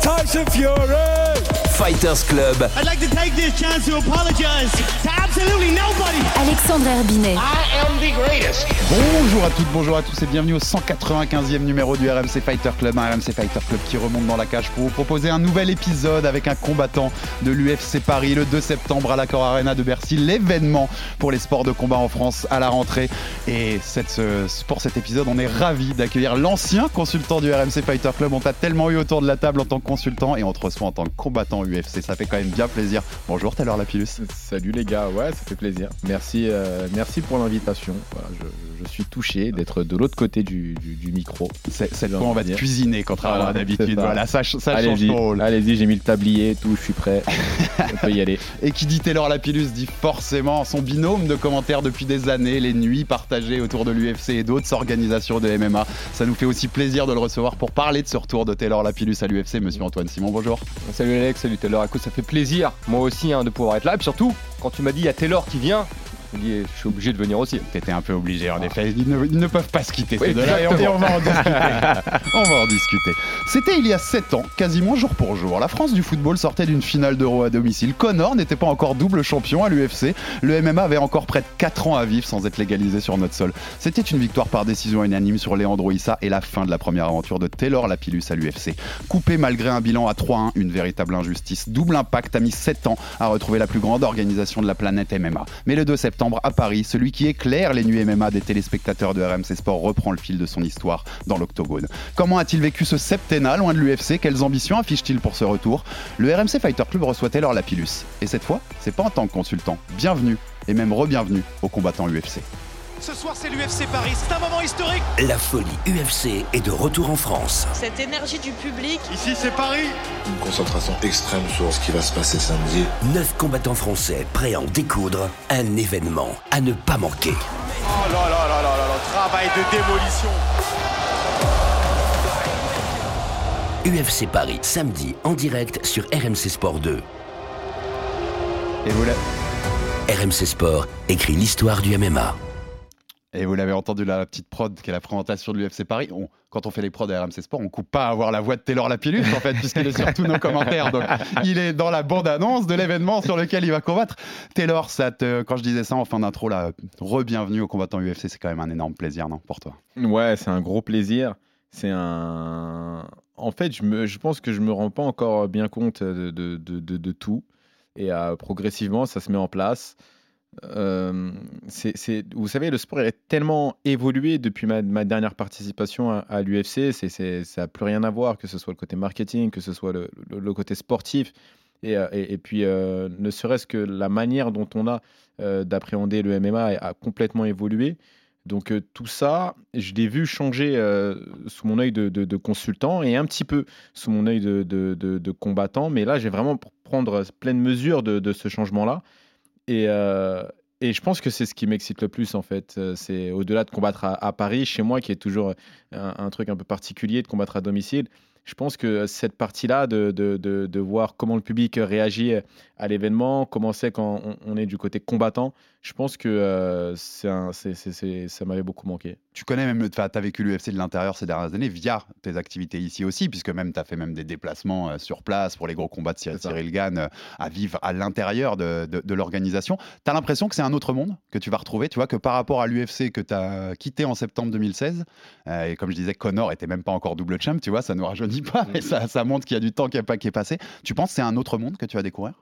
Tyson Fury. Fighters Club. I'd like to take this chance to apologize to absolutely nobody. Alexandre Herbinet. I am the greatest. Bonjour à toutes, bonjour à tous et bienvenue au 195e numéro du RMC Fighter Club, un RMC Fighter Club qui remonte dans la cage pour vous proposer un nouvel épisode avec un combattant de l'UFC Paris le 2 septembre à l'Accor Arena de Bercy, l'événement pour les sports de combat en France à la rentrée. Et cette, ce- pour cet épisode, on est ravi d'accueillir l'ancien consultant du RMC Fighter Club. On t'a tellement eu autour de la table en tant que consultant et on te reçoit en tant que combattant Ça fait quand même bien plaisir. Bonjour Taylor Lapillus. Salut les gars, ouais, ça fait plaisir. Merci, euh, merci pour l'invitation. Voilà, je, je suis touché d'être de l'autre côté du, du- du micro. Cette fois, on va te cuisiner contrairement à d'habitude. Voilà, ça, ça allez-y, j'ai mis le tablier, tout, je suis prêt. on peut y aller. Et qui dit Taylor Lapillus dit forcément son binôme de commentaires depuis des années, les nuits partagées autour de l'UFC et d'autres organisations de MMA. Ça nous fait aussi plaisir de le recevoir pour parler de ce retour de Taylor Lapillus à l'UFC. Monsieur Antoine Simon, bonjour. Salut Alex, salut Taylor. Écoute, ça fait plaisir, moi aussi, hein, de pouvoir être là. Et surtout, quand tu m'as dit il y a Taylor qui vient, je suis obligé de venir aussi. T'étais un peu obligé, en effet. Ils ne, ils ne peuvent pas se quitter, Oui, ces deux-là, et on, et exactement. on va en discuter. on va en discuter. C'était il y a 7 ans, quasiment jour pour jour. La France du football sortait d'une finale d'Euro à domicile. Connor n'était pas encore double champion à l'UFC. Le MMA avait encore près de 4 ans à vivre sans être légalisé sur notre sol. C'était une victoire par décision unanime sur Leandro Issa et la fin de la première aventure de Taylor Lapillus à l'UFC. Coupé malgré un bilan à 3-1, une véritable injustice. Double Impact a mis 7 ans à retrouver la plus grande organisation de la planète MMA. Mais le 2 septembre, à Paris, celui qui éclaire les nuits MMA des téléspectateurs de RMC Sport reprend le fil de son histoire dans l'octogone. Comment a-t-il vécu ce septennat loin de l'UFC Quelles ambitions affiche-t-il pour ce retour? Le RMC Fighter Club reçoit Taylor Lapillus. Et cette fois, c'est pas en tant que consultant. Bienvenue, et même re-bienvenue aux combattants UFC. Ce soir, c'est l'UFC Paris. C'est un moment historique. La folie UFC est de retour en France. Cette énergie du public, Ici, c'est Paris. Une concentration extrême sur ce qui va se passer samedi. Neuf combattants français prêts à en découdre. Un événement à ne pas manquer. Oh là là là là là là. Travail de démolition. UFC Paris, samedi en direct sur RMC Sport 2. Et vous l'avez- RMC Sport écrit l'histoire du MMA. Et vous l'avez entendu la petite prod qui est la présentation de l'UFC Paris. Quand on fait les prods à RMC Sport, on coupe pas à avoir la voix de Taylor Lapillus en fait, puisqu'il est sur tous nos commentaires. Donc il est dans la bande-annonce de l'événement sur lequel il va combattre. Taylor, quand je disais ça en fin d'intro, là, re-bienvenue aux combattants UFC, c'est quand même un énorme plaisir, non, pour toi? Ouais, c'est un gros plaisir. C'est un. En fait, je, me, je pense que je me rends pas encore bien compte de- de- de tout. Et euh, progressivement, ça se met en place. Euh, vous savez, le sport est tellement évolué depuis ma, dernière participation à, l'UFC. Ça n'a plus rien à voir, que ce soit le côté marketing, que ce soit le, côté sportif. Et, euh, puis, euh, ne serait-ce que la manière dont on a d'appréhender le MMA a, a complètement évolué. Donc tout ça, je l'ai vu changer sous mon œil de, consultant et un petit peu sous mon œil de, combattant. Mais là, j'ai vraiment pour prendre pleine mesure de ce changement-là. Et, euh, et je pense que c'est ce qui m'excite le plus, en fait. Euh, C'est au-delà de combattre à, Paris, chez moi, qui est toujours un, un truc un peu particulier de combattre à domicile. Je pense que cette partie-là, de, de- de- voir comment le public réagit à l'événement, comment c'est quand on est du côté combattant, je pense que euh, c'est un- c'est- c'est- c'est- ça m'avait beaucoup manqué. Tu connais même, tu as vécu l'UFC de l'intérieur ces dernières années via tes activités ici aussi, puisque même tu as fait même des déplacements sur place pour les gros combats de Cyril, Gann à vivre à l'intérieur de, de- de l'organisation. Tu as l'impression que c'est un autre monde que tu vas retrouver, tu vois, que par rapport à l'UFC que tu as quitté en septembre 2016, euh, et comme je disais, Connor était même pas encore double champ, tu vois, ça ne nous rajeunit pas, mais ça, ça montre qu'il y a du temps qui est passé. Tu penses que c'est un autre monde que tu vas découvrir?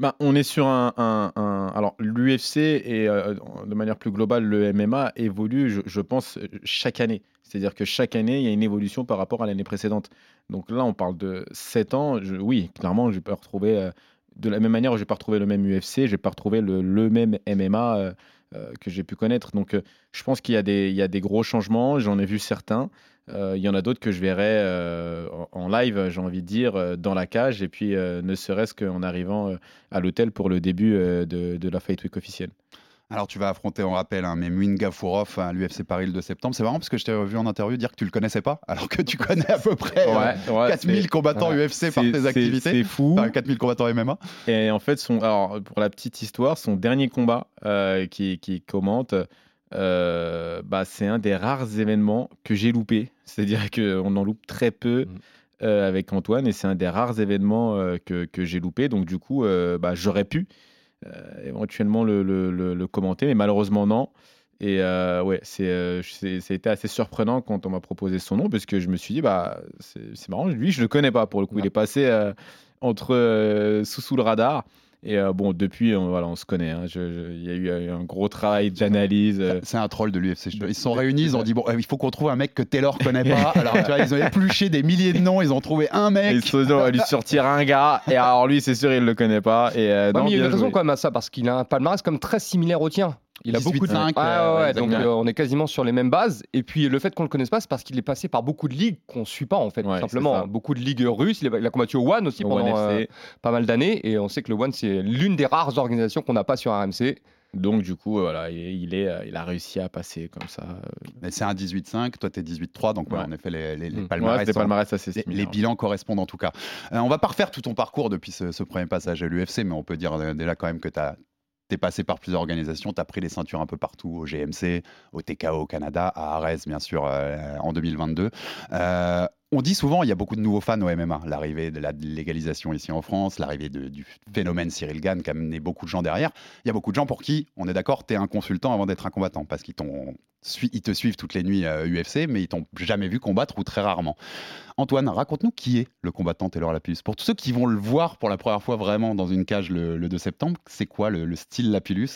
Ben, on est sur un. un- un- alors, l'UFC et euh, de manière plus globale, le MMA évolue, je, pense, chaque année. C'est-à-dire que chaque année, il y a une évolution par rapport à l'année précédente. Donc là, on parle de 7 ans. Oui, clairement, je peux retrouver. euh, de la même manière, je vais pas retrouver le même UFC, je vais pas retrouver le, le même MMA euh, euh, que j'ai pu connaître. Donc, euh, je pense qu'il y, y a des gros changements. J'en ai vu certains. Euh, Il y en a d'autres que je verrai euh, en, en live, j'ai envie de dire, euh, dans la cage, et puis euh, ne serait-ce qu'en arrivant à l'hôtel pour le début euh, de, de la Fight Week officielle. Alors tu vas affronter, on rappelle, un Memwin Gafourov à l'UFC Paris le 2 septembre. C'est marrant parce que je t'ai vu en interview dire que tu le connaissais pas, alors que tu connais à peu près euh, ouais, 4000 c'est- combattants ouais. UFC par tes activités. C'est fou. Enfin, 4000 combattants MMA. Et en fait, son, alors, pour la petite histoire, son dernier combat euh, qui, qui commente, euh, bah, c'est un des rares événements que j'ai loupé. C'est-à-dire qu'on en loupe très peu Mhm. euh, avec Antoine et c'est un des rares événements euh, que, que j'ai loupé. Donc, du coup, bah, j'aurais pu éventuellement le, le- le- le commenter, mais malheureusement, non. Et ouais, c'est, été assez surprenant quand on m'a proposé son nom, parce que je me suis dit, bah, c'est, c'est marrant, lui, je le connais pas pour le coup. Il est passé entre sous, sous le radar. Et euh, bon, depuis, on, voilà, on se connaît. hein. Il y a eu un gros travail d'analyse. euh, C'est un troll de l'UFC. Ils se sont réunis, ils ont dit bon, euh, il faut qu'on trouve un mec que Taylor connaît pas. Alors tu vois, ils ont épluché des milliers de noms, ils ont trouvé un mec. ils se va lui sortir un gars. Et alors, lui, c'est sûr, il le connaît pas. Et euh, Ouais, non, mais il y a une raison quand même à ça, parce qu'il a un palmarès comme très similaire au tien. Il a 18-5, beaucoup de. euh, Ah ouais, ouais, donc euh, on est quasiment sur les mêmes bases. Et puis le fait qu'on le connaisse pas, c'est parce qu'il est passé par beaucoup de ligues qu'on suit pas en fait, Ouais, simplement. Beaucoup de ligues russes. Il a, combattu au One aussi Au pendant One euh, pas mal d'années. Et on sait que le One, c'est l'une des rares organisations qu'on n'a pas sur RMC. Donc, du coup, euh, voilà, il, est- euh, a réussi à passer comme ça. euh. Mais c'est un 18-5, toi t'es 18-3, donc ouais, Ouais. en effet les, les, les Mm. palmarès Ouais, c'était sont- palmarès assez les, les bilans correspondent en tout cas. Euh, on va pas refaire tout ton parcours depuis ce, ce premier passage à l'UFC, mais on peut dire euh, déjà quand même que tu passé par plusieurs organisations, tu as pris les ceintures un peu partout, au GMC, au TKO au Canada, à Ares bien sûr euh, en 2022. Euh, on dit souvent, il y a beaucoup de nouveaux fans au MMA. L'arrivée de la légalisation ici en France, l'arrivée du phénomène Cyril Gann qui a amené beaucoup de gens derrière. Il y a beaucoup de gens pour qui, on est d'accord, tu es un consultant avant d'être un combattant parce qu'ils ils te suivent toutes les nuits à UFC, mais ils t'ont jamais vu combattre ou très rarement. Antoine, raconte-nous qui est le combattant Taylor Lapillus. Pour tous ceux qui vont le voir pour la première fois vraiment dans une cage le, le 2 septembre, c'est quoi le, le style Lapillus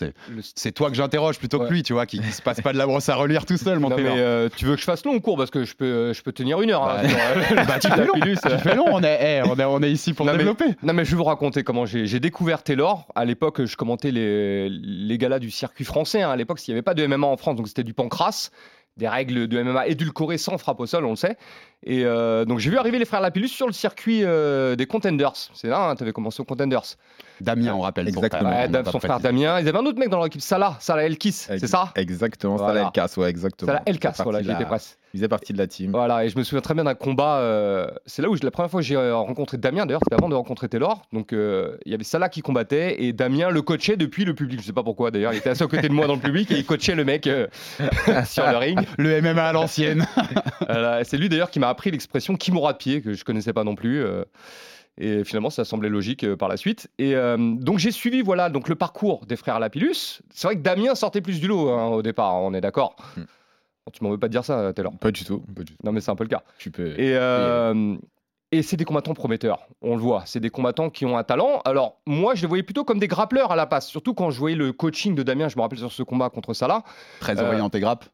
C'est toi que j'interroge plutôt que lui, tu vois, qui, qui se passe pas de la brosse à relire tout seul, mon Non, mais euh, tu veux que je fasse long ou court? Parce que je peux, je peux tenir une heure. hein, Bah, euh, Bah, tu fais long, on est, eh, on est, on est ici pour Non, mais- développer. Non, mais je vais vous raconter comment j'ai découvert Taylor. À l'époque, je commentais les, les galas du circuit français. hein. À l'époque, s'il n'y avait pas de MMA en France, donc c'était du pancras, des règles de MMA édulcorées sans frappe au sol, on le sait. Et euh, donc j'ai vu arriver les frères Lapillus sur le circuit euh, des Contenders. C'est là, tu avais commencé aux Contenders. Damien, on rappelle. son Exactement. frère, Ouais, va son frère. Damien. Ils avaient un autre mec dans leur équipe, Salah, Salah Elkis, c'est ça? Exactement, Voilà. ça la Elkas, ouais, exactement. Salah Elkas, voilà, partie j'y de la- étais presque. Il faisait partie de la team. Voilà, et je me souviens très bien d'un combat. euh, c'est là où je- la première fois que j'ai rencontré Damien, d'ailleurs, c'était avant de rencontrer Taylor. Donc euh, il y avait Salah qui combattait et Damien le coachait depuis le public. Je sais pas pourquoi d'ailleurs, il était assis à côté de moi dans le public et il coachait le mec euh, sur le ring. Le MMA à l'ancienne. Voilà, c'est lui d'ailleurs qui m'a appris l'expression Kimura de pied, que je connaissais pas non plus. Et finalement, ça semblait logique euh, par la suite. Et euh, donc, j'ai suivi voilà, donc, le parcours des frères Lapillus. C'est vrai que Damien sortait plus du lot hein, au départ, on est d'accord. Hmm. Tu m'en veux pas de dire ça, Taylor? Pas du tout. Pas du tout. Non, mais c'est un peu le cas. Tu peux. Et, euh, et c'est des combattants prometteurs, on le voit. C'est des combattants qui ont un talent. Alors, moi, je les voyais plutôt comme des grappleurs à la passe. Surtout quand je voyais le coaching de Damien, je me rappelle sur ce combat contre Salah. Très Euh, orienté grappe.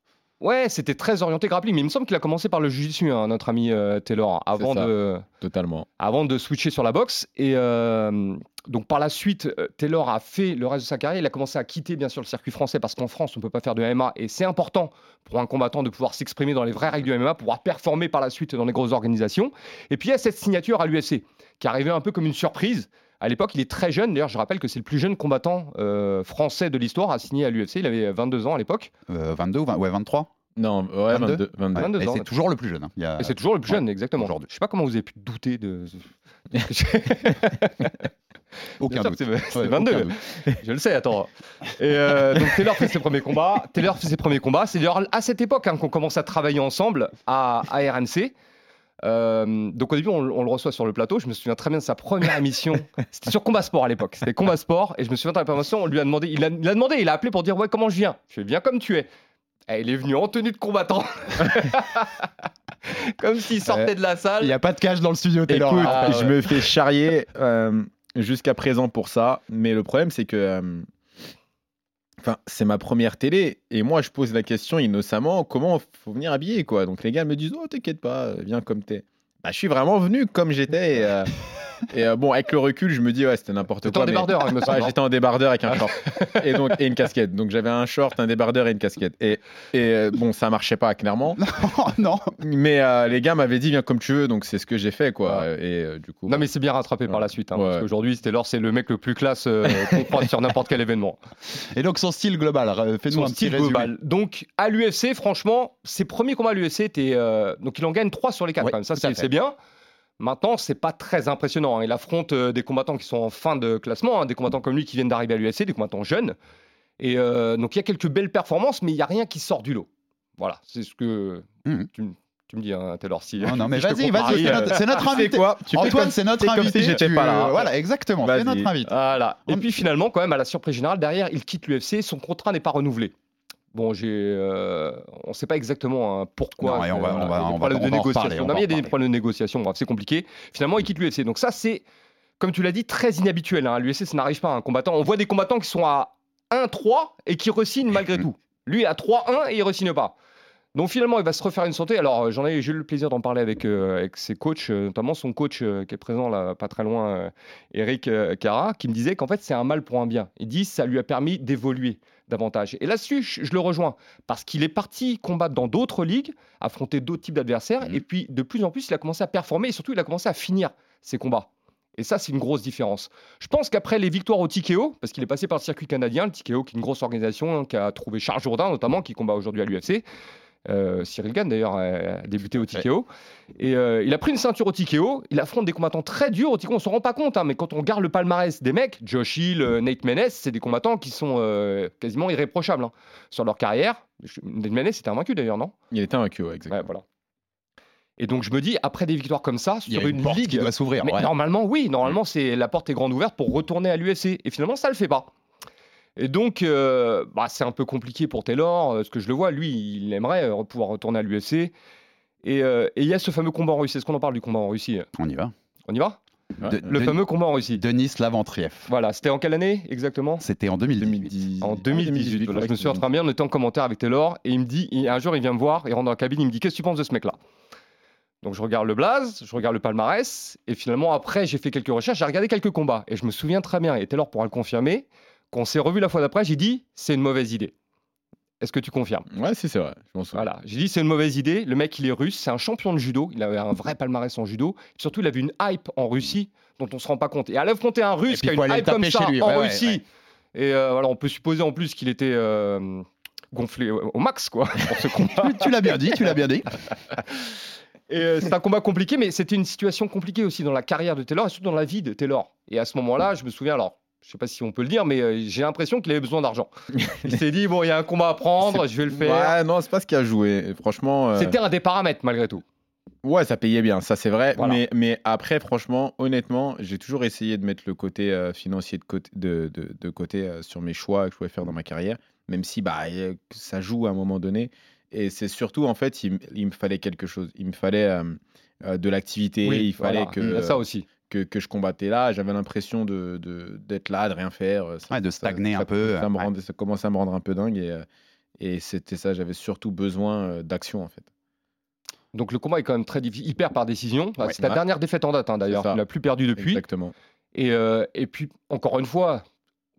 Ouais, c'était très orienté grappling, mais il me semble qu'il a commencé par le jiu-jitsu, hein, notre ami euh, Taylor, avant de, Totalement. avant de switcher sur la boxe. Et euh, donc par la suite, euh, Taylor a fait le reste de sa carrière. Il a commencé à quitter bien sûr le circuit français parce qu'en France, on ne peut pas faire de MMA. Et c'est important pour un combattant de pouvoir s'exprimer dans les vraies règles du MMA, pouvoir performer par la suite dans les grosses organisations. Et puis il y a cette signature à l'UFC qui est arrivée un peu comme une surprise. À l'époque, il est très jeune. D'ailleurs, je rappelle que c'est le plus jeune combattant euh, français de l'histoire à signer à l'UFC. Il avait 22 ans à l'époque. Euh, 22 ou 20 ouais, 23 Non, ouais, 22. 22. 22. Ouais, 22 et ans, c'est toujours le plus jeune. hein. Il y a- Et c'est toujours le plus ouais, jeune, exactement. Je sais pas comment vous avez pu douter de. Aucun sûr doute. c'est- c'est Ouais, 22. aucun doute. Je le sais, attends. Et euh, donc Taylor fait ses premiers combats. Taylor fait ses premiers combats. C'est d'ailleurs à cette époque hein, qu'on commence à travailler ensemble à, à RMC. Euh, donc au début, on, on le reçoit sur le plateau. Je me souviens très bien de sa première émission. C'était sur Combat Sport à l'époque. C'était Combat Sport. Et je me souviens de la première émission, on lui a demandé, il a, il a demandé, il a appelé pour dire ouais comment je viens? Je fais viens comme tu es. Et il est venu en tenue de combattant. comme s'il sortait de la salle. Il n'y a pas de cage dans le studio, Taylor. Écoute, Ah, je ouais. me fais charrier euh, jusqu'à présent pour ça, mais le problème c'est que, euh, enfin, c'est ma première télé et moi je pose la question innocemment comment faut venir habiller quoi? Donc les gars me disent oh t'inquiète pas, viens comme t'es. Bah, je suis vraiment venu comme j'étais. euh, Et euh, bon, avec le recul, je me dis, ouais, c'était n'importe quoi. en mais- débardeur, hein, Ouais, non j'étais en débardeur avec un short et, donc, et une casquette. Donc j'avais un short, un débardeur et une casquette. Et, et euh, bon, ça marchait pas, clairement. Oh, non. Mais euh, les gars m'avaient dit, viens comme tu veux. Donc c'est ce que j'ai fait, quoi. Et euh, du coup. Non mais c'est bien rattrapé par la suite, hein, parce qu'aujourd'hui Taylor c'est le mec le plus classe euh, qu'on croise sur n'importe quel événement. Et donc son style global, fais-nous Son un petit résumé. global. Donc à l'UFC, franchement, ses premiers combats à l'UFC étaient euh, donc il en gagne 3 sur les 4 Ouais, quand même. Ça c'est bien. Maintenant, c'est pas très impressionnant. hein. Il affronte euh, des combattants qui sont en fin de classement, hein, des combattants comme lui qui viennent d'arriver à l'UFC, des combattants jeunes. Et euh, donc il y a quelques belles performances, mais il y a rien qui sort du lot. Voilà, c'est ce que Mhm. tu, me dis, hein, Taylor. Si, Non, non, mais vas-y, vas-y, c'est notre, c'est notre invité. quoi Tu Antoine, c'est notre fais comme si invité. j'étais tu- pas là. Voilà, exactement. C'est notre invité. Voilà. Et On- puis finalement, quand même, à la surprise générale, derrière, il quitte l'UFC, son contrat n'est pas renouvelé. Bon, j'ai, euh, on ne sait pas exactement hein, pourquoi. Non, et on va- euh, on va- on va- de négociation. il y a des problèmes de négociation, bref, c'est compliqué. Finalement, il quitte l'UFC. Donc ça, c'est, comme tu l'as dit, très inhabituel. Hein. L'UFC, ça n'arrive pas à un combattant. On voit des combattants qui sont à 1-3 et qui re-signent malgré tout. Lui, à 3-1 et il re-signe pas. Donc finalement, il va se refaire une santé. Alors, euh, j'en ai, j'ai eu le plaisir d'en parler avec, euh, avec ses coachs, notamment son coach euh, qui est présent là, pas très loin, Eric Cara, qui me disait qu'en fait, c'est un mal pour un bien. Il dit ça lui a permis d'évoluer davantage. Et là-dessus, je, je le rejoins, parce qu'il est parti combattre dans d'autres ligues, affronter d'autres types d'adversaires, Mhm. et puis de plus en plus, il a commencé à performer, et surtout, il a commencé à finir ses combats. Et ça, c'est une grosse différence. Je pense qu'après les victoires au TKO, parce qu'il est passé par le circuit canadien, le TKO qui est une grosse organisation hein, qui a trouvé Charles Jourdain notamment, qui combat aujourd'hui à l'UFC. Euh, Cyril Gann d'ailleurs a débuté au TKO. Et euh, il a pris une ceinture au TKO, il affronte des combattants très durs au TKO, on ne se rend pas compte, hein, mais quand on regarde le palmarès des mecs, Josh Hill, euh, Nate Menes, c'est des combattants qui sont euh, quasiment irréprochables hein, sur leur carrière. Nate Menes était invaincu d'ailleurs, non? Il était un ouais, exactement. Ouais, voilà. Et donc je me dis, après des victoires comme ça, Il y sur une, une porte ligue qui doit s'ouvrir. mais ouais. normalement, oui, normalement, c'est la porte est grande ouverte pour retourner à l'UFC. Et finalement, ça le fait pas. Et donc, euh, bah, c'est un peu compliqué pour Taylor, euh, ce que je le vois. Lui, il aimerait euh, pouvoir retourner à l'UFC. Et euh, il y a ce fameux combat en Russie. Est-ce qu'on en parle du combat en Russie On y va. On y va? De- Le Denis- fameux combat en Russie. Denis Laventrieff. Voilà, c'était en quelle année exactement? C'était en 2018. 2010. En 2018. Voilà, je me souviens très bien, on était en commentaire avec Taylor et il me dit, et un jour il vient me voir, il rentre dans la cabine, il me dit Qu'est-ce que tu penses de ce mec-là? Donc je regarde le blaze, je regarde le palmarès, et finalement après j'ai fait quelques recherches, j'ai regardé quelques combats, et je me souviens très bien, et Taylor pourra le confirmer, quand on s'est revu la fois d'après, j'ai dit C'est une mauvaise idée. Est-ce que tu confirmes? Ouais, si, c'est vrai. Je. Voilà, j'ai dit c'est une mauvaise idée. Le mec, il est russe, c'est un champion de judo. Il avait un vrai palmarès en judo. Surtout, il avait une hype en Russie dont on se rend pas compte. Et à l'affronter un Et russe qui a une hype comme ça lui. en Ouais, Russie, ouais. et euh, voilà, on peut supposer en plus qu'il était euh, gonflé au au max quoi pour ce combat. Tu l'as bien dit, tu l'as bien dit. Et euh, c'est un combat compliqué, mais c'était une situation compliquée aussi dans la carrière de Taylor et surtout dans la vie de Taylor. Et à ce moment-là, je me souviens alors. Je sais pas si on peut le dire, mais euh, j'ai l'impression qu'il avait besoin d'argent. Il s'est dit bon, il y a un combat à prendre, je vais le faire. Ouais, non, c'est pas ce qui a joué. Franchement. euh, C'était un des paramètres malgré tout. Ouais, ça payait bien, ça c'est vrai. Voilà. Mais, mais après, franchement, honnêtement, j'ai toujours essayé de mettre le côté euh, financier de côté, de, de- de côté sur mes choix que je pouvais faire dans ma carrière, même si bah, ça joue à un moment donné. Et c'est surtout, en fait, il, me fallait quelque chose. Il me fallait de l'activité, Oui, il fallait voilà. que, euh, ça aussi. Que, que je combattais là. J'avais l'impression de, de- d'être là, de rien faire. Ça- Ouais, de stagner ça- un peu. Ça, me ouais. rendait- ça commençait à me rendre un peu dingue. Et, euh, et c'était ça, j'avais surtout besoin euh, d'action, en fait. Donc le combat est quand même très difficile. Il perd par décision. Ouais, c'est ta ouais. dernière défaite en date hein, d'ailleurs. Il n'a plus perdu depuis. Exactement. Et, euh, et puis, encore une fois,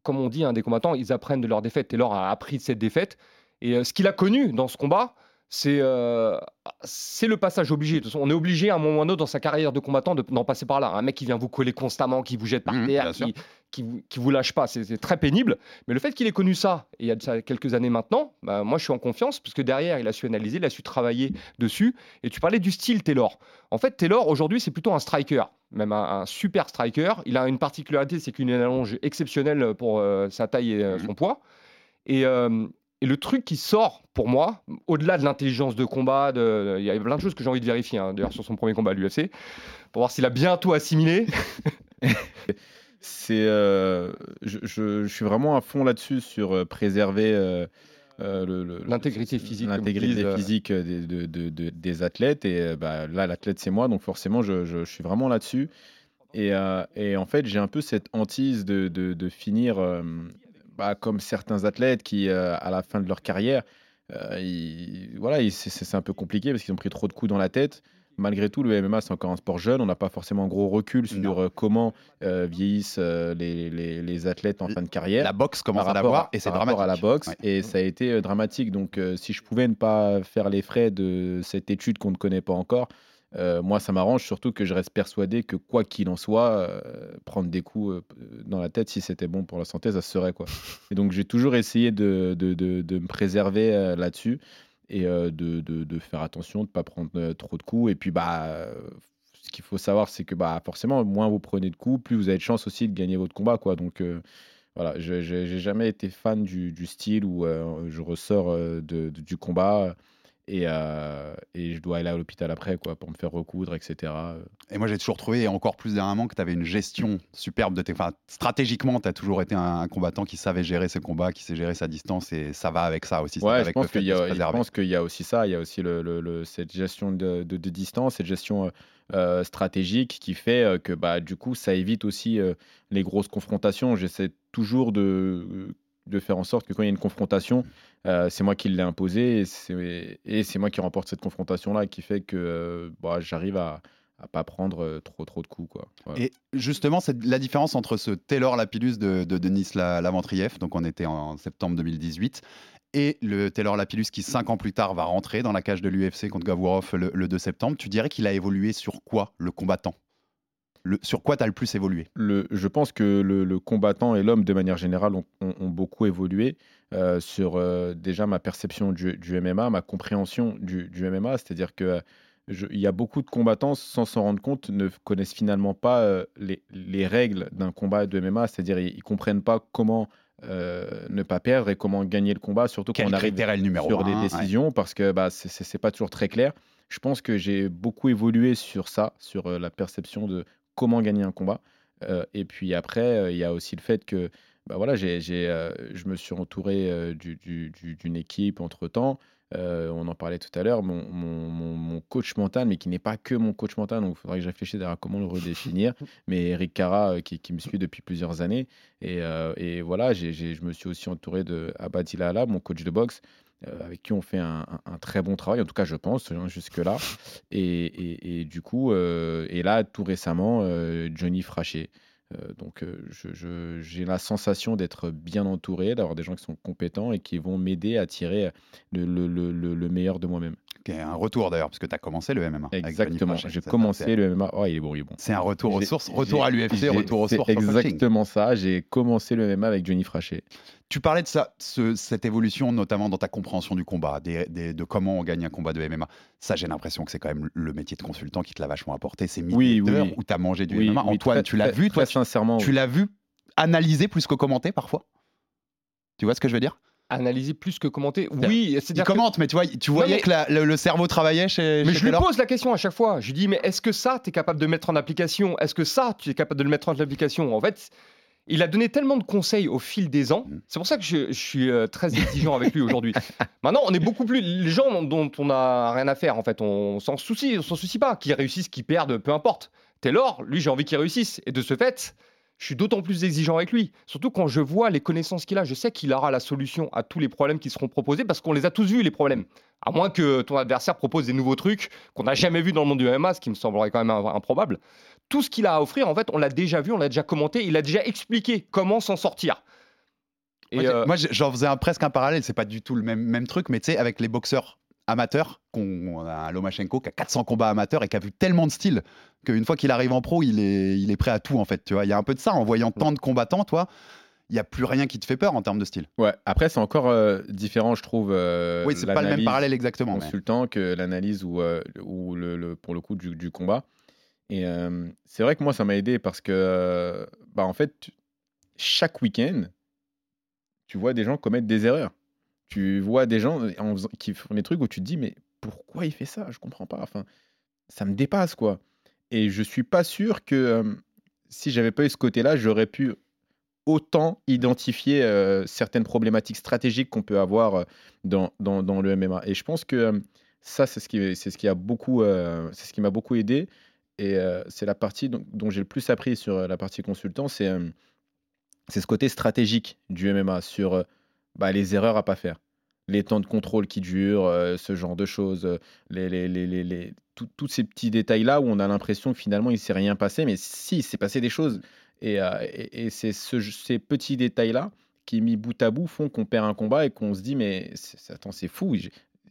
comme on dit, hein, des combattants, ils apprennent de leur défaite. Taylor a appris de cette défaite. Et euh, ce qu'il a connu dans ce combat, c'est euh, c'est le passage obligé. De toute façon, on est obligé à un moment ou à un autre dans sa carrière de combattant de- d'en passer par là. Un mec qui vient vous coller constamment, qui vous jette par Mhm, terre, qui, qui, vous, qui vous lâche pas, c'est très pénible. Mais le fait qu'il ait connu ça, et il y a ça quelques années maintenant, bah, moi je suis en confiance, parce que derrière, il a su analyser, il a su travailler dessus. Et tu parlais du style Taylor. En fait, Taylor, aujourd'hui, c'est plutôt un striker, même un, un super striker. Il a une particularité, c'est qu'il a une allonge exceptionnelle pour euh, sa taille et euh, son poids. Et, euh, et le truc qui sort pour moi, au-delà de l'intelligence de combat, il y a plein de choses que j'ai envie de vérifier, hein, d'ailleurs, sur son premier combat à l'UFC, pour voir s'il a bien tout assimilé. c'est euh, je, je- je suis vraiment à fond là-dessus sur euh, préserver euh, euh, L'intégrité physique, l'intégrité physique des, de- de- de- des athlètes et bah, là l'athlète c'est moi donc forcément je, suis vraiment là-dessus et, et en fait j'ai un peu cette hantise de, finir bah, comme certains athlètes qui euh, à la fin de leur carrière euh, ils- voilà ils- c'est un peu compliqué parce qu'ils ont pris trop de coups dans la tête malgré tout, le MMA, c'est encore un sport jeune. On n'a pas forcément un gros recul sur euh, comment euh, vieillissent les, les- les athlètes en fin de carrière. La boxe commence à l'avoir et c'est dramatique. à la boxe Ouais. et ça a été dramatique. Donc, si je pouvais ne pas faire les frais de cette étude qu'on ne connaît pas encore, euh, moi, ça m'arrange, surtout que je reste persuadé que quoi qu'il en soit, euh, prendre des coups euh, dans la tête, si c'était bon pour la santé, ça se serait. Quoi. Et donc, j'ai toujours essayé de, de- de- de me préserver là-dessus et de, faire attention, de ne pas prendre trop de coups. Et puis, bah, ce qu'il faut savoir, c'est que bah, forcément, moins vous prenez de coups, plus vous avez de chance aussi de gagner votre combat. Quoi. Donc, voilà, je j'ai jamais été fan du, du style où je ressors du combat et, euh, et je dois aller à l'hôpital après quoi, pour me faire recoudre, etc. Et moi, j'ai toujours trouvé, et encore plus dernièrement, que tu avais une gestion superbe de tes. Enfin, stratégiquement, tu as toujours été un, un combattant qui savait gérer ses combats, qui sait gérer sa distance, et ça va avec ça aussi. ça Ouais, je avec pense le fait qu'il y, a- je pense qu'il y a aussi ça, il y a aussi le, le- le- cette gestion de, de- de distance, cette gestion euh, euh, stratégique qui fait que bah, du coup, ça évite aussi euh, les grosses confrontations. J'essaie toujours de, de faire en sorte que quand il y a une confrontation, euh, c'est moi qui l'ai imposé et c'est moi qui remporte cette confrontation-là qui fait que euh, bah, j'arrive à à pas prendre euh, trop trop de coups quoi. Et justement, c'est la différence entre ce Taylor Lapillus de, de Denis La- Lavantrieff, donc on était en septembre 2018, et le Taylor Lapillus qui, cinq ans plus tard, va rentrer dans la cage de l'UFC contre Gavurov le, le 2 septembre. Tu dirais qu'il a évolué sur quoi, le combattant? Le- Sur quoi tu as le plus évolué le, je pense que le, le combattant et l'homme, de manière générale, ont, ont- ont beaucoup évolué euh, sur euh, déjà ma perception du, du MMA, ma compréhension du, du MMA. C'est-à-dire que je- il y a beaucoup de combattants, sans s'en rendre compte, ne connaissent finalement pas euh, les, les règles d'un combat de MMA. C'est-à-dire ils, ils comprennent pas comment euh, ne pas perdre et comment gagner le combat, surtout quand on arrive sur un, des ouais. décisions, parce que bah, c'est- pas toujours très clair. Je pense que j'ai beaucoup évolué sur ça, sur euh, la perception de comment gagner un combat. Euh, et puis après, euh, il y a aussi le fait que bah voilà, j'ai, j'ai, euh, je me suis entouré euh, du- du- du- d'une équipe entre-temps. Euh, on en parlait tout à l'heure, mon, mon- mon- mon coach mental, mais qui n'est pas que mon coach mental, donc il faudrait que je réfléchisse à comment le redéfinir. mais Eric Cara, qui, qui me suit depuis plusieurs années. Et, et voilà, j'ai, je me suis aussi entouré de Ala, mon coach de boxe, euh, avec qui on fait un, très bon travail, en tout cas je pense, hein, jusque-là. Et, et- du coup, euh, et là, tout récemment, euh, Johnny Fraché. Donc, j'ai la sensation d'être bien entouré, d'avoir des gens qui sont compétents et qui vont m'aider à tirer le- le meilleur de moi-même. Qui est un retour d'ailleurs, parce que tu as commencé le MMA. Exactement. Frachet. J'ai commencé le MMA. Oh, il est bon, il est bon. C'est un retour aux sources, retour à l'UFC, retour aux sources. exactement ça. J'ai commencé le MMA avec Johnny Fraché. Tu parlais de ça, ce- cette évolution, notamment dans ta compréhension du combat, des- des- de comment on gagne un combat de MMA. Ça, j'ai l'impression que c'est quand même le métier de consultant qui te l'a vachement apporté. C'est milliers Oui, oui, d'heures oui. où tu as mangé du Oui, MMA. Antoine, très- tu l'as très- vu, toi, sincèrement. tu oui. l'as vu analyser plus que commenter parfois? Tu vois ce que je veux dire? Analyser plus que commenter. C'est- Oui, Il c'est-à-dire que- commente, mais tu vois, tu voyais mais- que la- le, le cerveau travaillait chez, Mais chez je lui pose la question à chaque fois. Je lui dis, mais est-ce que ça, tu es capable de mettre en application? Est-ce que ça, tu es capable de le mettre en application? En fait, il a donné tellement de conseils au fil des ans. Mm. C'est pour ça que je, je suis euh, très exigeant avec lui aujourd'hui. Maintenant, on est beaucoup plus. Les gens dont on n'a rien à faire, en fait, on s'en soucie, on s'en soucie pas. Qu'ils réussissent, qu'ils perdent, peu importe. Taylor, lui, j'ai envie qu'il réussisse. Et de ce fait, je suis d'autant plus exigeant avec lui. Surtout quand je vois les connaissances qu'il a, je sais qu'il aura la solution à tous les problèmes qui seront proposés parce qu'on les a tous vus, les problèmes. À moins que ton adversaire propose des nouveaux trucs qu'on n'a jamais vus dans le monde du MMA, ce qui me semblerait quand même im- improbable. Tout ce qu'il a à offrir, en fait, on l'a déjà vu, on l'a déjà commenté, il a déjà expliqué comment s'en sortir. Et Moi, euh, Moi, j'en faisais un, presque un parallèle. C'est pas du tout le même, même truc, mais tu sais, avec les boxeurs amateurs, qu'on on a un Lomachenko qui a 400 combats amateurs et qui a vu tellement de styles qu'une fois qu'il arrive en pro, il est, il est prêt à tout en fait. Tu vois, il y a un peu de ça en voyant tant de combattants, toi. Il n'y a plus rien qui te fait peur en termes de style. Ouais. Après, c'est encore euh, différent, je trouve. euh, oui, c'est pas le même parallèle exactement. mais- consultant que l'analyse ou, euh, ou le, le- pour le coup du, du combat. Et euh, c'est vrai que moi, ça m'a aidé parce que, bah, en fait, chaque week-end, tu vois des gens commettre des erreurs. Tu vois des gens en faisant- qui font des trucs où tu te dis, mais pourquoi il fait ça? Je comprends pas. Enfin, ça me dépasse, quoi. Et je suis pas sûr que euh, si j'avais pas eu ce côté-là, j'aurais pu autant identifier euh, certaines problématiques stratégiques qu'on peut avoir euh, dans, dans, dans le MMA. Et je pense que euh, ça, c'est ce qui, c'est ce qui a beaucoup, euh, c'est ce qui m'a beaucoup aidé. Et euh, c'est la partie dont, dont j'ai le plus appris sur euh, la partie consultant, c'est euh, c'est ce côté stratégique du MMA sur euh, bah, les erreurs à pas faire. les temps de contrôle qui durent, euh, ce genre de choses, euh, les, les, les, les- tous ces petits détails-là où on a l'impression que finalement il s'est rien passé, mais si, il s'est passé des choses. Et, euh, et, c'est ce- ces petits détails-là qui, mis bout à bout, font qu'on perd un combat et qu'on se dit, mais attends, c'est fou.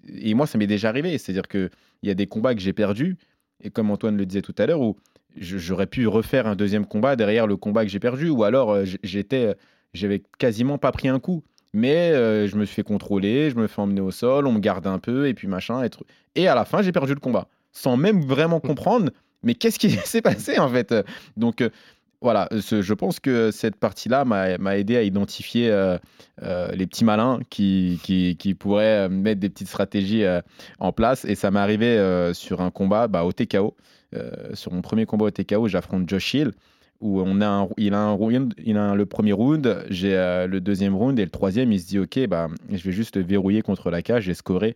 Et moi, ça m'est déjà arrivé. C'est-à-dire qu'il y a des combats que j'ai perdus, et comme Antoine le disait tout à l'heure, où j'aurais pu refaire un deuxième combat derrière le combat que j'ai perdu, ou alors j'étais, j'avais quasiment pas pris un coup. Mais euh, je me suis fait contrôler, je me fais emmener au sol, on me garde un peu, et puis machin. Et, et à la fin, j'ai perdu le combat, sans même vraiment comprendre, mais qu'est-ce qui s'est passé en fait Donc euh, voilà, ce- je pense que cette partie-là m'a aidé à identifier euh, euh, les petits malins qui, qui, qui pourraient euh, mettre des petites stratégies euh, en place. Et ça m'est arrivé euh, sur un combat bah, au TKO. Euh, sur mon premier combat au TKO, j'affronte Josh Hill, où on a un- il a un round, il a le premier round, j'ai euh, le deuxième round, et le troisième, il se dit Ok, bah, je vais juste verrouiller contre la cage, j'ai scoré.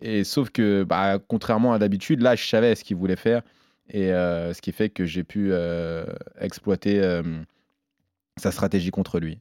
Et sauf que, bah, contrairement à d'habitude, là, je savais ce qu'il voulait faire. Et euh, ce qui fait que j'ai pu euh, exploiter sa stratégie contre lui.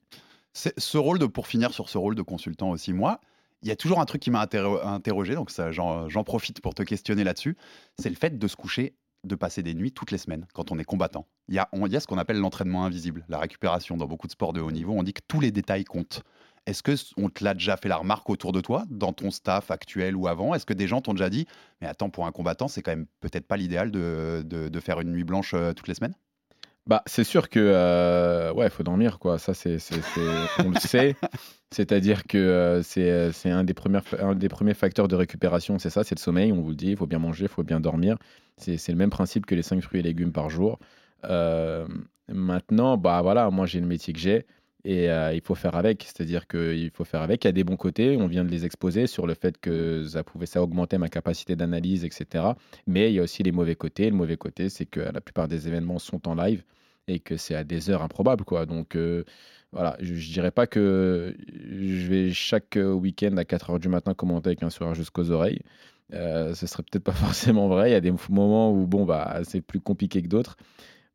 C'est- Ce rôle de, pour finir sur ce rôle de consultant aussi, moi, il y a toujours un truc qui m'a interro- interrogé, donc j'en profite pour te questionner là-dessus. C'est le fait de se coucher, de passer des nuits toutes les semaines quand on est combattant. Il y a, ce qu'on appelle l'entraînement invisible, la récupération dans beaucoup de sports de haut niveau. On dit que tous les détails comptent. Est-ce que on te l'a déjà fait la remarque autour de toi, dans ton staff actuel ou avant? Est-ce que des gens t'ont déjà dit, mais attends, pour un combattant, c'est quand même peut-être pas l'idéal de, faire une nuit blanche euh, toutes les semaines Bah, c'est sûr que euh, ouais, faut dormir quoi. Ça, c'est, on le sait. C'est-à-dire que euh, c'est, euh, c'est un des premiers, un des premiers facteurs de récupération. C'est ça, c'est le sommeil. On vous le dit. Il faut bien manger, il faut bien dormir. C'est le même principe que les 5 fruits et légumes par jour. Euh, maintenant, bah voilà, moi j'ai le métier que j'ai et euh, il faut faire avec. C'est-à-dire qu'il faut faire avec. Il y a des bons côtés. On vient de les exposer sur le fait que ça pouvait ça augmenter ma capacité d'analyse, etc. Mais il y a aussi les mauvais côtés. Le mauvais côté, c'est que la plupart des événements sont en live et que c'est à des heures improbables. Quoi. Donc euh, voilà, je, je dirais pas que je vais chaque week-end à 4 heures du matin commenter avec un sourire jusqu'aux oreilles. Euh, ce serait peut-être pas forcément vrai. Il y a des moments où bon, bah, c'est plus compliqué que d'autres.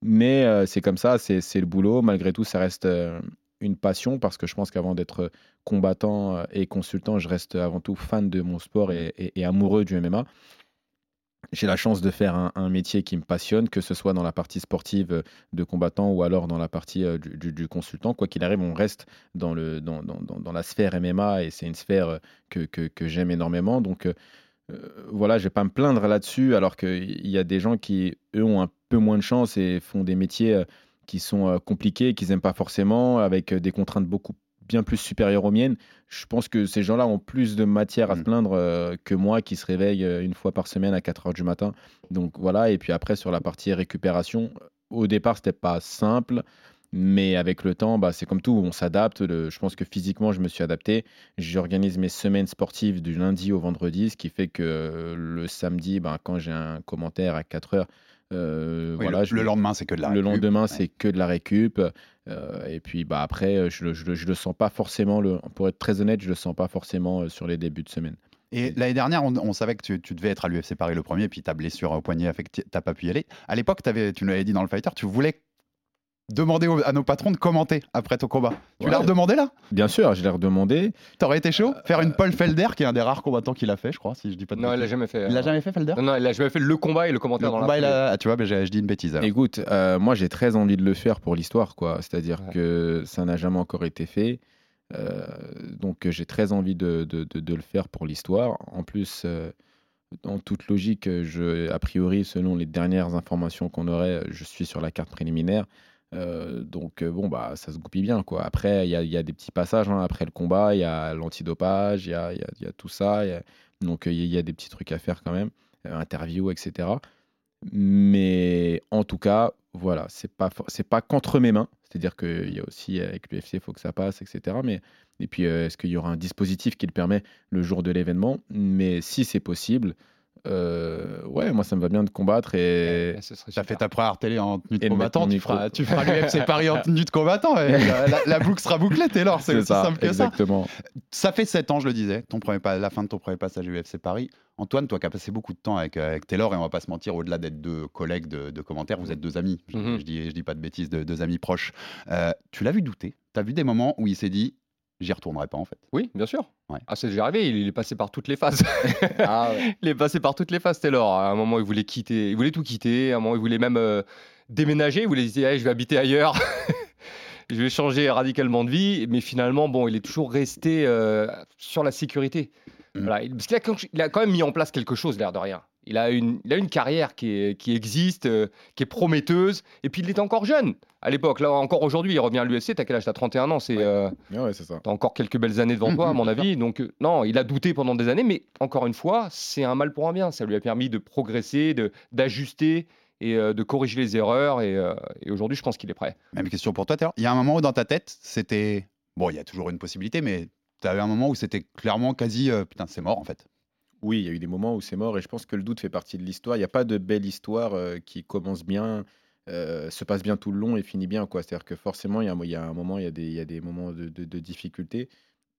Mais euh, c'est comme ça, c'est le boulot. Malgré tout, ça reste euh, une passion parce que je pense qu'avant d'être combattant euh, et consultant, je reste avant tout fan de mon sport et, amoureux du MMA. J'ai la chance de faire un, métier qui me passionne, que ce soit dans la partie sportive de combattant ou alors dans la partie du, consultant. Quoi qu'il arrive, on reste dans, la sphère MMA et c'est une sphère que, que- j'aime énormément. Donc voilà, je vais pas me plaindre là-dessus, alors qu'il y a des gens qui, eux, ont un peu moins de chance et font des métiers euh, qui sont euh, compliqués, qu'ils n'aiment pas forcément, avec euh, des contraintes beaucoup bien plus supérieures aux miennes. Je pense que ces gens-là ont plus de matière à se Mm. plaindre euh, que moi qui se réveille euh, une fois par semaine à 4 heures du matin. Donc voilà, et puis après sur la partie récupération, au départ c'était pas simple, mais avec le temps, bah, c'est comme tout, on s'adapte. Le- Je pense que physiquement je me suis adapté. J'organise mes semaines sportives du lundi au vendredi, ce qui fait que le samedi, bah, quand j'ai un commentaire à 4 heures, euh, Oui, voilà, le, je le lendemain, c'est que de la le récup. lendemain, Ouais. c'est que de la récup. euh, et puis bah, après, je, le- je, le- je le sens pas forcément, le, pour être très honnête, je le sens pas forcément euh, sur les débuts de semaine. Et l'année dernière, on, on savait que tu, tu devais être à l'UFC Paris le premier, puis ta blessure au poignet a fait que tu n'as pas pu y aller. À l'époque, tu nous l'avais dit dans le fighter, tu voulais demander à nos patrons de commenter après ton combat. Tu Ouais. l'as redemandé là? Bien sûr, je l'ai redemandé. T'aurais été chaud? Faire Euh, une Paul Felder, qui est un des rares combattants qu'il a fait, je crois, si je dis pas de Non, il l'a jamais fait. Il l'a euh, jamais fait, Felder? Non, non, il a jamais fait le combat et le commentaire Le dans combat, la a- ah, tu vois, j'ai- je dis une bêtise. alors. Écoute, euh, moi j'ai très envie de le faire pour l'histoire, quoi. C'est-à-dire Ouais. que ça n'a jamais encore été fait. Euh, donc j'ai très envie de, de- de- de le faire pour l'histoire. En plus, euh, en toute logique, je, a priori, selon les dernières informations qu'on aurait, je suis sur la carte préliminaire. Euh, donc euh, bon, bah ça se goupille bien, quoi. Après, il y a, y a des petits passages hein, après le combat, il y a l'antidopage, il y a, y a- y a tout ça. donc euh, il y a des petits trucs à faire quand même, euh, interview, etc. Mais en tout cas, voilà, c'est pas c'est pas qu'entre mes mains. C'est-à-dire qu'il y a aussi avec l'UFC, il faut que ça passe, etc. Mais et puis euh, est-ce qu'il y aura un dispositif qui le permet le jour de l'événement Mais si c'est possible, euh, ouais, moi ça me va bien de combattre et Ouais, ce serait T'as fait ta première télé en tenue de combattant, tu micro. feras, tu feras l'UFC Paris en tenue de combattant. et la, la- la boucle sera bouclée, Taylor, c'est aussi simple que ça. exactement. Ça fait 7 ans, je le disais, ton premier pas, la fin de ton premier passage à l'UFC Paris. Antoine, toi qui as passé beaucoup de temps avec, avec Taylor, et on va pas se mentir, au-delà d'être deux collègues de, de commentaires, vous êtes deux amis. Je, Mhm. je dis, je dis pas de bêtises, de- deux amis proches. Euh, tu l'as vu douter? Tu as vu des moments où il s'est dit j'y retournerai pas en fait. Oui, bien sûr. Ouais. Ah, c'est déjà arrivé, il, est passé par toutes les phases. Il est passé par toutes les phases, Taylor. À un moment, il voulait quitter, il voulait tout quitter. À un moment, il voulait même euh, déménager. Il voulait dire, je vais habiter ailleurs. je vais changer radicalement de vie. Mais finalement, bon, il est toujours resté euh, sur la sécurité. Mhm. Voilà. Il- Parce qu'il a, a quand même mis en place quelque chose, l'air de rien. Il a une, il a une carrière qui, est- qui existe, euh, qui est prometteuse. Et puis, il était encore jeune à l'époque. Là, encore aujourd'hui, il revient à l'UFC. T'as quel âge? T'as 31 ans. C'est. euh, Ouais, c'est ça. T'as encore quelques belles années devant Mhm, toi, à mon bien sûr. avis. Donc, euh, non, il a douté pendant des années, mais encore une fois, c'est un mal pour un bien. Ça lui a permis de progresser, de- d'ajuster et euh, de corriger les erreurs. Et, euh, et aujourd'hui, je pense qu'il est prêt. Même question pour toi, Taylor. Il y a un moment où dans ta tête, c'était. Bon, il y a toujours une possibilité, mais tu eu un moment où c'était clairement quasi. euh, Putain, c'est mort en fait. Oui, il y a eu des moments où c'est mort et je pense que le doute fait partie de l'histoire. Il n'y a pas de belle histoire euh, qui commence bien, euh, se passe bien tout le long et finit bien. C'est-à-dire que forcément, il y a, un moment, il y a des, moments de, de- difficulté.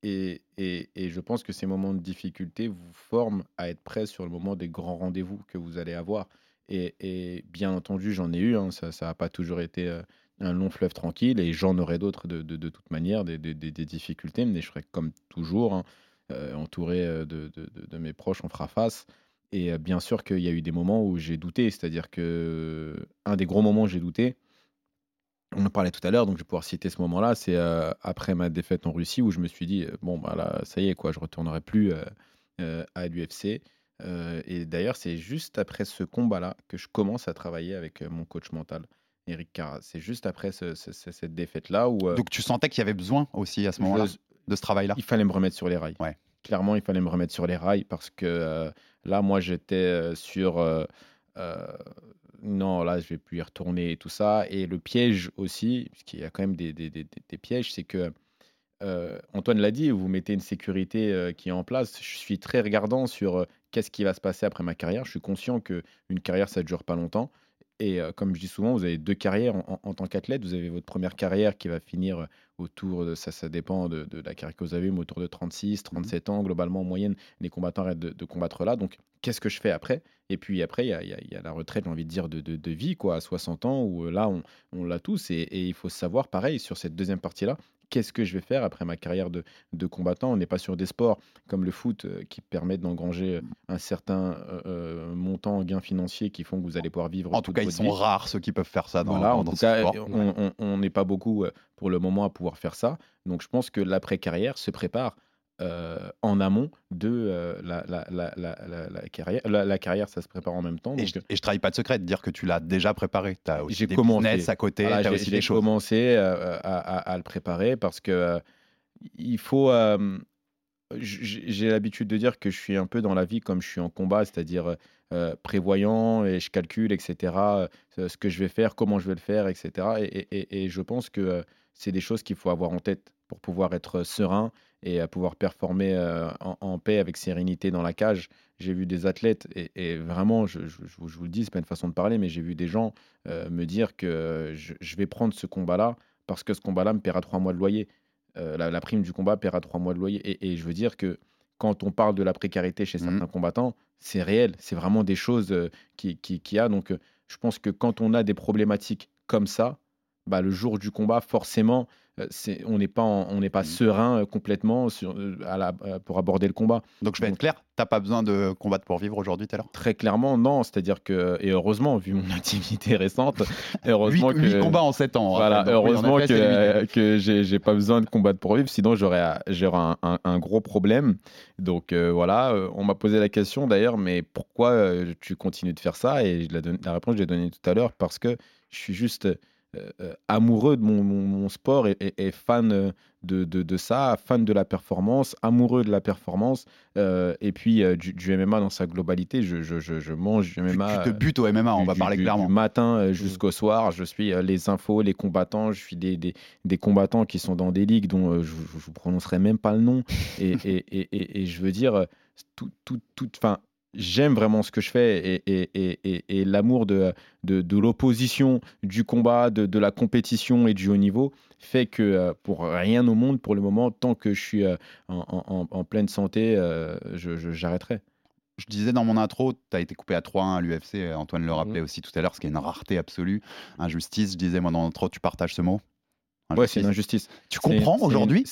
Et, je pense que ces moments de difficulté vous forment à être prêt sur le moment des grands rendez-vous que vous allez avoir. Et, bien entendu, j'en ai eu. hein, ça n'a pas toujours été euh, un long fleuve tranquille et j'en aurai d'autres de, toute manière, des, difficultés. Mais je ferai comme toujours. hein, entouré euh, de, de- de- mes proches, on fera face. Et euh, bien sûr qu'il y a eu des moments où j'ai douté, c'est-à-dire que un des gros moments où j'ai douté, on en parlait tout à l'heure, donc je vais pouvoir citer ce moment-là, c'est euh, après ma défaite en Russie où je me suis dit, euh, bon, bah là, ça y est, quoi, je retournerai plus euh, euh, à l'UFC. Euh, et d'ailleurs, c'est juste après ce combat-là que je commence à travailler avec euh, mon coach mental, Eric Carras. C'est juste après ce- ce- ce- cette défaite-là où... euh, Donc tu sentais qu'il y avait besoin aussi à ce moment-là? De ce travail-là il fallait me remettre sur les rails. Ouais. Clairement, il fallait me remettre sur les rails parce que euh, là, moi, j'étais euh, sur. euh, euh, non, là, je vais plus y retourner et tout ça. Et le piège aussi, parce qu'il y a quand même des, des- des- pièges, c'est que. euh, Antoine l'a dit, vous mettez une sécurité euh, qui est en place. Je suis très regardant sur euh, qu'est-ce qui va se passer après ma carrière. Je suis conscient que une carrière, ça ne dure pas longtemps. Et euh, comme je dis souvent, vous avez deux carrières en, en- en tant qu'athlète. Vous avez votre première carrière qui va finir euh, autour de ça, ça dépend de, de la carrière que vous avez, mais autour de 36, 37 ans, globalement en moyenne, les combattants arrêtent de, de combattre là. Donc, qu'est-ce que je fais après? Et puis après, il y a, il y a- il y a la retraite, j'ai envie de dire, de, vie, quoi, à 60 ans, où là, on, on l'a tous. Et, et il faut savoir, pareil, sur cette deuxième partie-là, qu'est-ce que je vais faire après ma carrière de, de combattant? On n'est pas sur des sports comme le foot euh, qui permettent d'engranger euh, un certain euh, montant en gains financiers qui font que vous allez pouvoir vivre. En tout cas, ils sont vie. rares ceux qui peuvent faire ça dans, Voilà, en dans tout ce cas, sport. on- n'est pas beaucoup pour le moment à pouvoir faire ça. Donc, je pense que l'après-carrière se prépare euh, en amont de euh, la, la- la- la- la- la carrière. La, carrière, ça se prépare en même temps. Et Donc, je, et je trahis pas de secret de dire que tu l'as déjà préparé. Tu as aussi J'ai des commencé. à côté, voilà, tu as j'ai- aussi j'ai des choses. commencé euh, à, à- à le préparer parce que euh, il faut. euh, j'ai l'habitude de dire que je suis un peu dans la vie comme je suis en combat, c'est-à-dire euh, prévoyant et je calcule, etc. euh, ce que je vais faire, comment je vais le faire, etc. Et, et- et- et je pense que euh, c'est des choses qu'il faut avoir en tête pour pouvoir être serein et euh, pouvoir performer euh, en, en paix avec sérénité dans la cage. J'ai vu des athlètes et, et vraiment, je, je- je vous- le dis, c'est pas une façon de parler, mais j'ai vu des gens euh, me dire que je, je vais prendre ce combat-là parce que ce combat-là me paiera trois mois de loyer. Euh, la, la prime du combat paiera trois mois de loyer. Et, et je veux dire que quand on parle de la précarité chez Mhm. certains combattants, c'est réel. C'est vraiment des choses qui, qui, qui a. Donc, je pense que quand on a des problématiques comme ça, bah, le jour du combat, forcément, euh, on n'est pas, en- on n'est pas serein euh, complètement sur, euh, à la- euh, pour aborder le combat. Donc je vais être clair, t'as pas besoin de combattre pour vivre aujourd'hui, Taylor Très clairement, non. C'est-à-dire que, et heureusement, vu mon activité récente, heureusement 8, que. combats en 7 ans. on Voilà. Donc heureusement que, euh, que j'ai pas besoin de combattre pour vivre, sinon j'aurais à- j'aurais un, un- un gros problème. Donc euh, voilà, on m'a posé la question d'ailleurs, mais pourquoi tu continues de faire ça? Et la, la réponse, je l'ai donnée tout à l'heure, parce que je suis juste amoureux de mon, mon- mon sport et, et- et fan euh, de, de- de ça, fan de la performance, amoureux de la performance, euh, et puis euh, du, du MMA dans sa globalité. Je, je- je- je mange du MMA. tu te butes au MMA, on du- va parler du- clairement. Du matin euh, jusqu'au soir, je suis euh, les infos, les combattants, je suis des, des, des combattants qui sont dans des ligues dont euh, je ne vous prononcerai même pas le nom. Et, et, et, je veux dire, euh, tout, tout, tout, enfin, j'aime vraiment ce que je fais et, et, et, et- et l'amour de, de, de l'opposition, du combat, de, de la compétition et du haut niveau fait que euh, pour rien au monde, pour le moment, tant que je suis euh, en, en- en pleine santé, euh, je- je- j'arrêterai. Je disais dans mon intro, tu as été coupé à 3-1 à l'UFC, Antoine le Mhm. rappelait aussi tout à l'heure, ce qui est une rareté absolue. Injustice, je disais moi dans l'intro, tu partages ce mot Ouais, c'est une injustice. Tu comprends aujourd'hui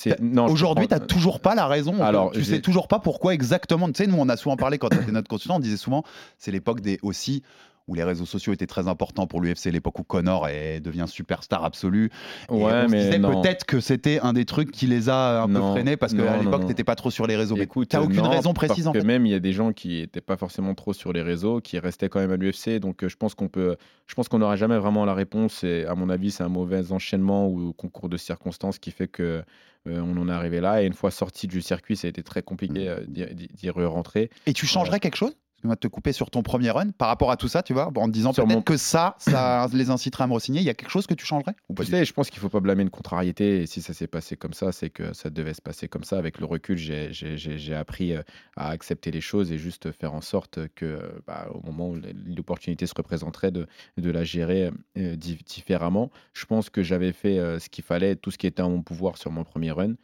Aujourd'hui, tu n'as toujours pas la raison. Alors, tu sais toujours pas pourquoi exactement. Tu sais, nous, on a souvent parlé quand tu étais notre consultant, on disait souvent, c'est l'époque des aussi où les réseaux sociaux étaient très importants pour l'UFC, l'époque où Connor est, devient superstar absolu. Et Ouais, on mais peut-être que c'était un des trucs qui les a un Non, peu freinés parce qu'à l'époque, n'étais pas trop sur les réseaux. Écoute, tu n'as aucune non, raison précise en fait. que même il y a des gens qui n'étaient pas forcément trop sur les réseaux, qui restaient quand même à l'UFC. Donc euh, je pense qu'on peut, je pense qu'on n'aura jamais vraiment la réponse. Et à mon avis, c'est un mauvais enchaînement ou concours de circonstances qui fait que euh, on en est arrivé là. Et une fois sorti du circuit, ça a été très compliqué euh, d'y d'y- d'y rentrer. Et tu changerais quelque chose? Excuse-moi de te couper sur ton premier run par rapport à tout ça, tu vois, en te disant peut-être mon- que ça, ça les inciterait à me re-signer. Il y a quelque chose que tu changerais ou pas Tu du sais, je pense qu'il faut pas blâmer une contrariété. Et si ça s'est passé comme ça, c'est que ça devait se passer comme ça. Avec le recul, j'ai- appris euh, à accepter les choses et juste faire en sorte que, euh, bah, au moment où l'opportunité se représenterait, de, de la gérer euh, di- différemment. Je pense que j'avais fait euh, ce qu'il fallait, tout ce qui était en mon pouvoir sur mon premier run.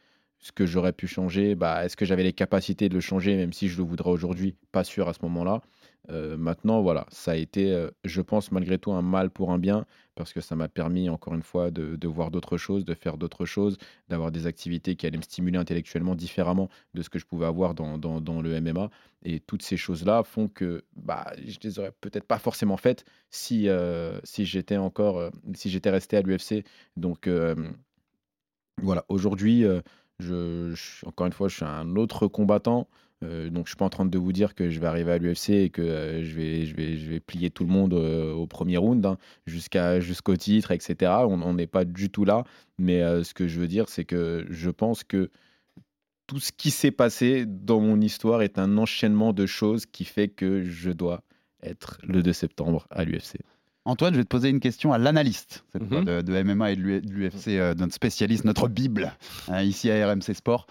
Ce que j'aurais pu changer, bah, est-ce que j'avais les capacités de le changer, même si je le voudrais aujourd'hui? Pas sûr à ce moment-là. Euh, maintenant, voilà, ça a été, euh, je pense, malgré tout, un mal pour un bien, parce que ça m'a permis, encore une fois, de, voir d'autres choses, de faire d'autres choses, d'avoir des activités qui allaient me stimuler intellectuellement différemment de ce que je pouvais avoir dans, dans- le MMA. Et toutes ces choses-là font que bah, je les aurais peut-être pas forcément faites si, euh, si j'étais encore, si j'étais resté à l'UFC. Donc, voilà, aujourd'hui, encore une fois, je suis un autre combattant. Euh, donc, je suis pas en train de vous dire que je vais arriver à l'UFC et que euh, je, vais, plier tout le monde euh, au premier round hein, jusqu'au titre, etc. On n'est pas du tout là. Mais ce que je veux dire, c'est que je pense que tout ce qui s'est passé dans mon histoire est un enchaînement de choses qui fait que je dois être le 2 septembre à l'UFC. Antoine, je vais te poser une question à l'analyste cette fois, Mhm. de, de MMA et de l'U- de l'UFC, euh, notre spécialiste, notre Bible, hein, ici à RMC Sport.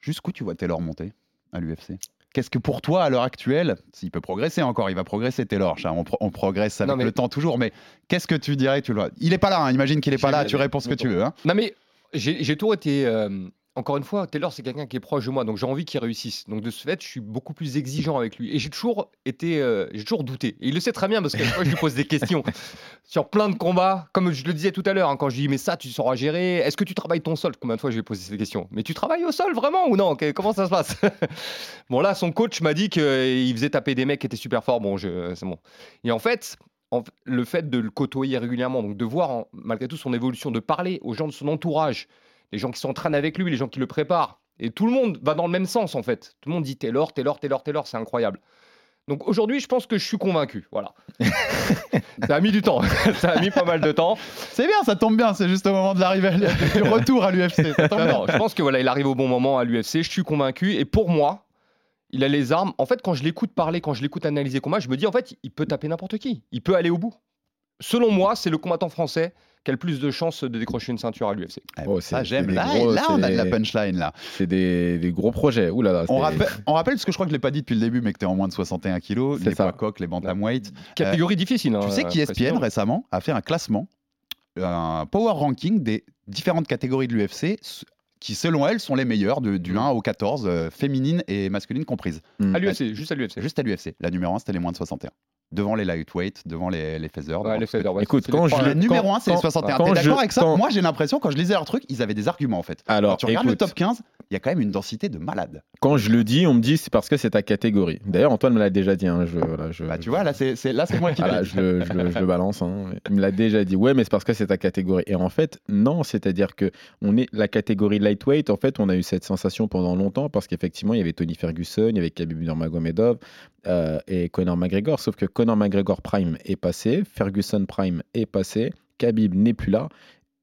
Jusqu'où tu vois Taylor monter à l'UFC Qu'est-ce que pour toi, à l'heure actuelle, s'il peut progresser encore, il va progresser Taylor, on, pro- on progresse avec Non, mais- le temps toujours, mais qu'est-ce que tu dirais tu le Il est pas là, hein, imagine qu'il est pas là, tu réponds ce que tu veux. hein. Non mais j'ai j'ai toujours été. euh, encore une fois, Taylor, c'est quelqu'un qui est proche de moi, donc j'ai envie qu'il réussisse. Donc de ce fait, je suis beaucoup plus exigeant avec lui. Et j'ai toujours été, euh, j'ai toujours douté. Et il le sait très bien parce que fois, je lui pose des questions sur plein de combats. Comme je le disais tout à l'heure, hein, quand je lui dis mais ça, tu sauras gérer. Est-ce que tu travailles ton sol? Combien de fois je lui ai posé ces questions? Mais tu travailles au sol vraiment ou non? Comment ça se passe? Bon là, son coach m'a dit qu'il faisait taper des mecs qui étaient super forts. Bon, je- c'est bon. Et en fait. en- le fait de le côtoyer régulièrement, donc de voir en- malgré tout son évolution, de parler aux gens de son entourage, les gens qui s'entraînent avec lui, les gens qui le préparent. Et tout le monde va dans le même sens, en fait. Tout le monde dit Taylor, Taylor, Taylor, Taylor, c'est incroyable. Donc aujourd'hui, je pense que je suis convaincu. Voilà. ça a mis du temps. ça a mis pas mal de temps. C'est bien, ça tombe bien, c'est juste au moment de l'arrivée, du retour à l'UFC. Je pense que voilà, il arrive au bon moment à l'UFC. Je suis convaincu. Et pour moi, il a les armes. En fait, quand je l'écoute parler, quand je l'écoute analyser combat, je me dis en fait, il peut taper n'importe qui. Il peut aller au bout. Selon moi, c'est le combattant français qui a le plus de chances de décrocher une ceinture à l'UFC. Eh, Oh, ça, c'est- j'aime. Là, gros- là, on a de la punchline, là. C'est des, des gros projets. Ouh là là, On rappelle, on rappelle, parce que je crois que je l'ai pas dit depuis le début, mais que tu es en moins de 61 kilos, C'est les ça. poids coques, les bantamweight. Catégorie difficile. hein, Tu sais qu'ESPN récemment a fait un classement, un power ranking des différentes catégories de l'UFC qui, selon elle, sont les meilleures de- du 1 au 14, euh, féminines et masculines comprises. Mm. À l'UFC, juste à l'UFC. Juste à l'UFC. La numéro 1, c'était les moins de 61. Devant les lightweight, devant les, les feathers. Ouais, devant les ouais, Écoute, quand les je le- numéro quand- 1, c'est les quand- 61. quand T'es je- d'accord avec ça quand- Moi, j'ai l'impression, quand je lisais leur truc, ils avaient des arguments, en fait. Alors, Quand tu regardes le écoute, top 15, il y a quand même une densité de malade. quand je le dis, on me dit c'est parce que c'est ta catégorie. D'ailleurs, Antoine me l'a déjà dit. hein, je, voilà, je, Bah, tu vois, là, c'est c'est- là, c'est moi qui Voilà, valide. je, le, je le- je le balance. hein. Il me l'a déjà dit. Ouais, mais c'est parce que c'est ta catégorie. Et en fait, non, c'est-à-dire que on est la catégorie lightweight. En fait, on a eu cette sensation pendant longtemps parce qu'effectivement, il y avait Tony Ferguson, il y avait Khabib Nurmagomedov euh, et Conor McGregor. Sauf que Conor McGregor Prime est passé, Ferguson Prime est passé, Khabib n'est plus là.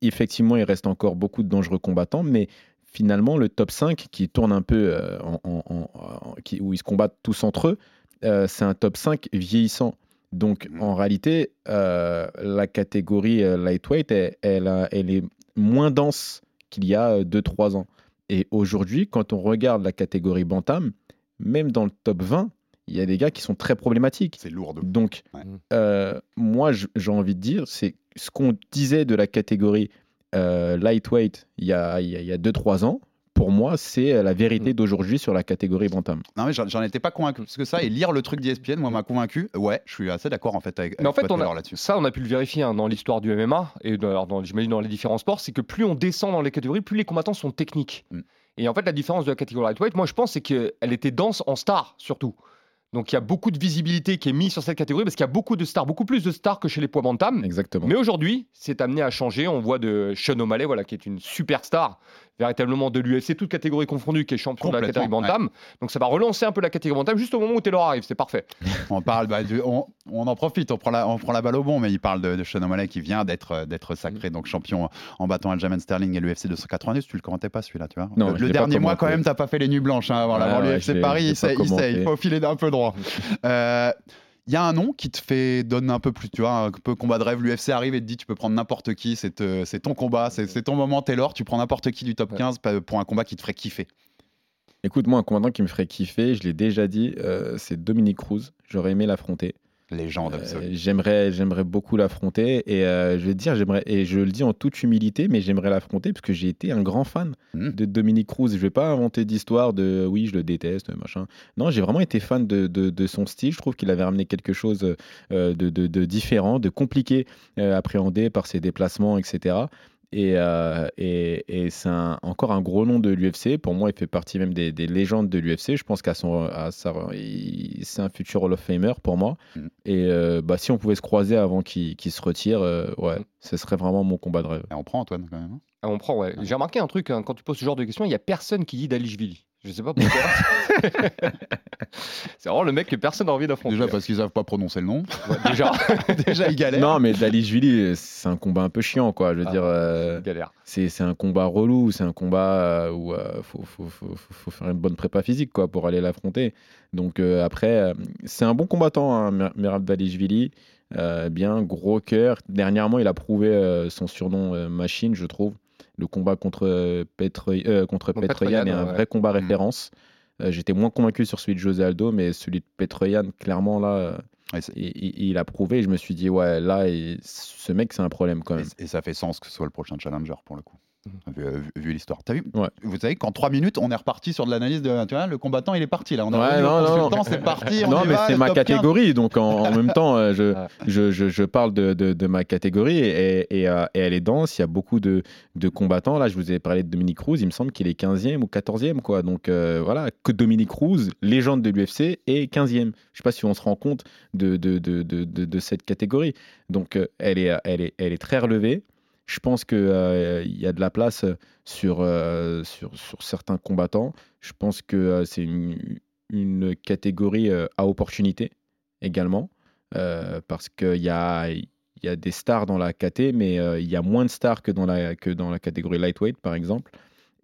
Effectivement, il reste encore beaucoup de dangereux combattants, mais finalement, le top 5 qui tourne un peu, euh, en- en- en- en- qui- où ils se combattent tous entre eux, euh, c'est un top 5 vieillissant. Donc, Mhm. en réalité, euh, la catégorie lightweight, elle, elle a- elle est moins dense qu'il y a 2-3 ans. Et aujourd'hui, quand on regarde la catégorie bantam, même dans le top 20, il y a des gars qui sont très problématiques. C'est lourd. Donc, Ouais. euh, moi, j'ai envie de dire, c'est ce qu'on disait de la catégorie euh, lightweight il y a 2-3 ans pour moi, c'est la vérité d'aujourd'hui sur la catégorie bantam. Non, mais j'en étais pas convaincu. Parce que ça, et lire le truc d'ESPN, moi, m'a convaincu. Ouais, je suis assez d'accord en fait avec, Mais en fait, on a- ça, on a pu le vérifier hein, dans l'histoire du MMA et dans- j'imagine dans les différents sports, c'est que plus on descend dans les catégories, plus les combattants sont techniques. Mm. Et en fait, la différence de la catégorie lightweight, moi, je pense, c'est qu'elle était dense en stars surtout. Donc, il y a beaucoup de visibilité qui est mise sur cette catégorie parce qu'il y a beaucoup de stars, beaucoup plus de stars que chez les poids bantam. Exactement. Mais aujourd'hui, c'est amené à changer. On voit de Sean O'Malley, voilà, qui est une superstar véritablement de l'UFC, toute catégorie confondue, qui est champion de la catégorie bantam. Donc, ça va relancer un peu la catégorie bantam juste au moment où Taylor arrive. C'est parfait. On parle, bah, du- on, on en profite, on prend, la, on prend la balle au bon, mais il parle de, de Sean O'Malley qui vient d'être euh, d'être Mm. sacré, donc champion en battant Aljamain Sterling et l'UFC 290. Tu le commentais pas celui-là, tu vois Non, Le, dernier mois, quand même, t'as pas fait les nuits blanches hein, avant, Ouais, avant ouais, l'UFC Paris. Il sait, il, sait, il faut filer d'un peu droit. Euh, Il y a un nom qui te fait donne un peu plus, tu vois, un peu combat de rêve. L'UFC arrive et te dit tu peux prendre n'importe qui, c'est euh, c'est ton combat, c'est c'est ton moment, Taylor. Tu prends n'importe qui du top 15 pa- pour un combat qui te ferait kiffer. Écoute, moi, un commandant qui me ferait kiffer, je l'ai déjà dit, euh, c'est Dominique Cruz. J'aurais aimé l'affronter. Légende Euh, absolue. j'aimerais, j'aimerais beaucoup l'affronter et euh, je vais te dire, j'aimerais et je le dis en toute humilité, mais j'aimerais l'affronter parce que j'ai été un grand fan Mm. de Dominique Cruz. Je vais pas inventer d'histoire de oui, je le déteste, machin. Non, j'ai vraiment été fan de, de- de son style. Je trouve qu'il avait ramené quelque chose euh, de, différent, de compliqué à appréhender par ses déplacements, etc. Et, euh, et, et c'est encore un gros nom de l'UFC. Pour moi, il fait partie même des, des légendes de l'UFC. Je pense qu'à son, à sa- il- c'est un futur Hall of Famer pour moi. Mm. Et euh, bah, si on pouvait se croiser avant qu'il se retire, euh, ouais, ce serait vraiment mon combat de rêve. Et on prend Antoine quand même. hein. Ah, on prend, ouais. J'ai remarqué un truc, hein, quand tu poses ce genre de questions, il n'y a personne qui dit Dalishvili. Je sais pas pourquoi. c'est vraiment le mec que personne n'a envie d'affronter. Déjà parce qu'ils savent pas prononcer le nom. Ouais, déjà, Déjà ils galèrent. Non, mais Dalishvili, c'est un combat un peu chiant, quoi. Je veux Ah, dire, euh, galère. c'est c'est un combat relou, c'est un combat euh, où il faut, faut, faut- faut- faut faire une bonne prépa physique quoi, pour aller l'affronter. Donc euh, après, euh, c'est un bon combattant, hein, Mer- Merab Dalishvili. Euh, bien, gros cœur. Dernièrement, il a prouvé euh, son surnom euh, machine, je trouve. Le combat contre, euh, Petre, euh, est un ouais. vrai combat Mm. référence. Euh, J'étais moins convaincu sur celui de José Aldo, mais celui de Petroyan, clairement, là, Ouais, il, a prouvé. Je me suis dit, ouais, là, ce mec, c'est un problème quand même. Et, et ça fait sens que ce soit le prochain challenger pour le coup. Mhm. Vu, vu- vu l'histoire. T'as vu Ouais. Vous savez qu'en 3 minutes, on est reparti sur de l'analyse de. Tu vois, le combattant, il est parti là. On a Ouais, non, non, consultant, non. c'est parti. on non, y mais c'est le ma top 15. catégorie, donc en, en même temps, euh, je, je, je, je parle de, de, de ma catégorie et, et, euh, et elle est dense. Il y a beaucoup de, de combattants. Là, je vous ai parlé de Dominique Cruz, il me semble qu'il est 15e ou 14e. Quoi. Donc euh, voilà, que Dominique Cruz, légende de l'UFC, est 15e. Je ne sais pas si on se rend compte de, de, de, de, de- de cette catégorie. Donc euh, elle, est, elle, est, elle est très relevée. Je pense qu'il y a de la place sur, euh, sur, sur certains combattants. Je pense que euh, c'est une, catégorie euh, à opportunité également, euh, parce qu'il y a, y a des stars dans la KT, mais euh, il y a moins de stars que dans la, que dans la catégorie lightweight, par exemple.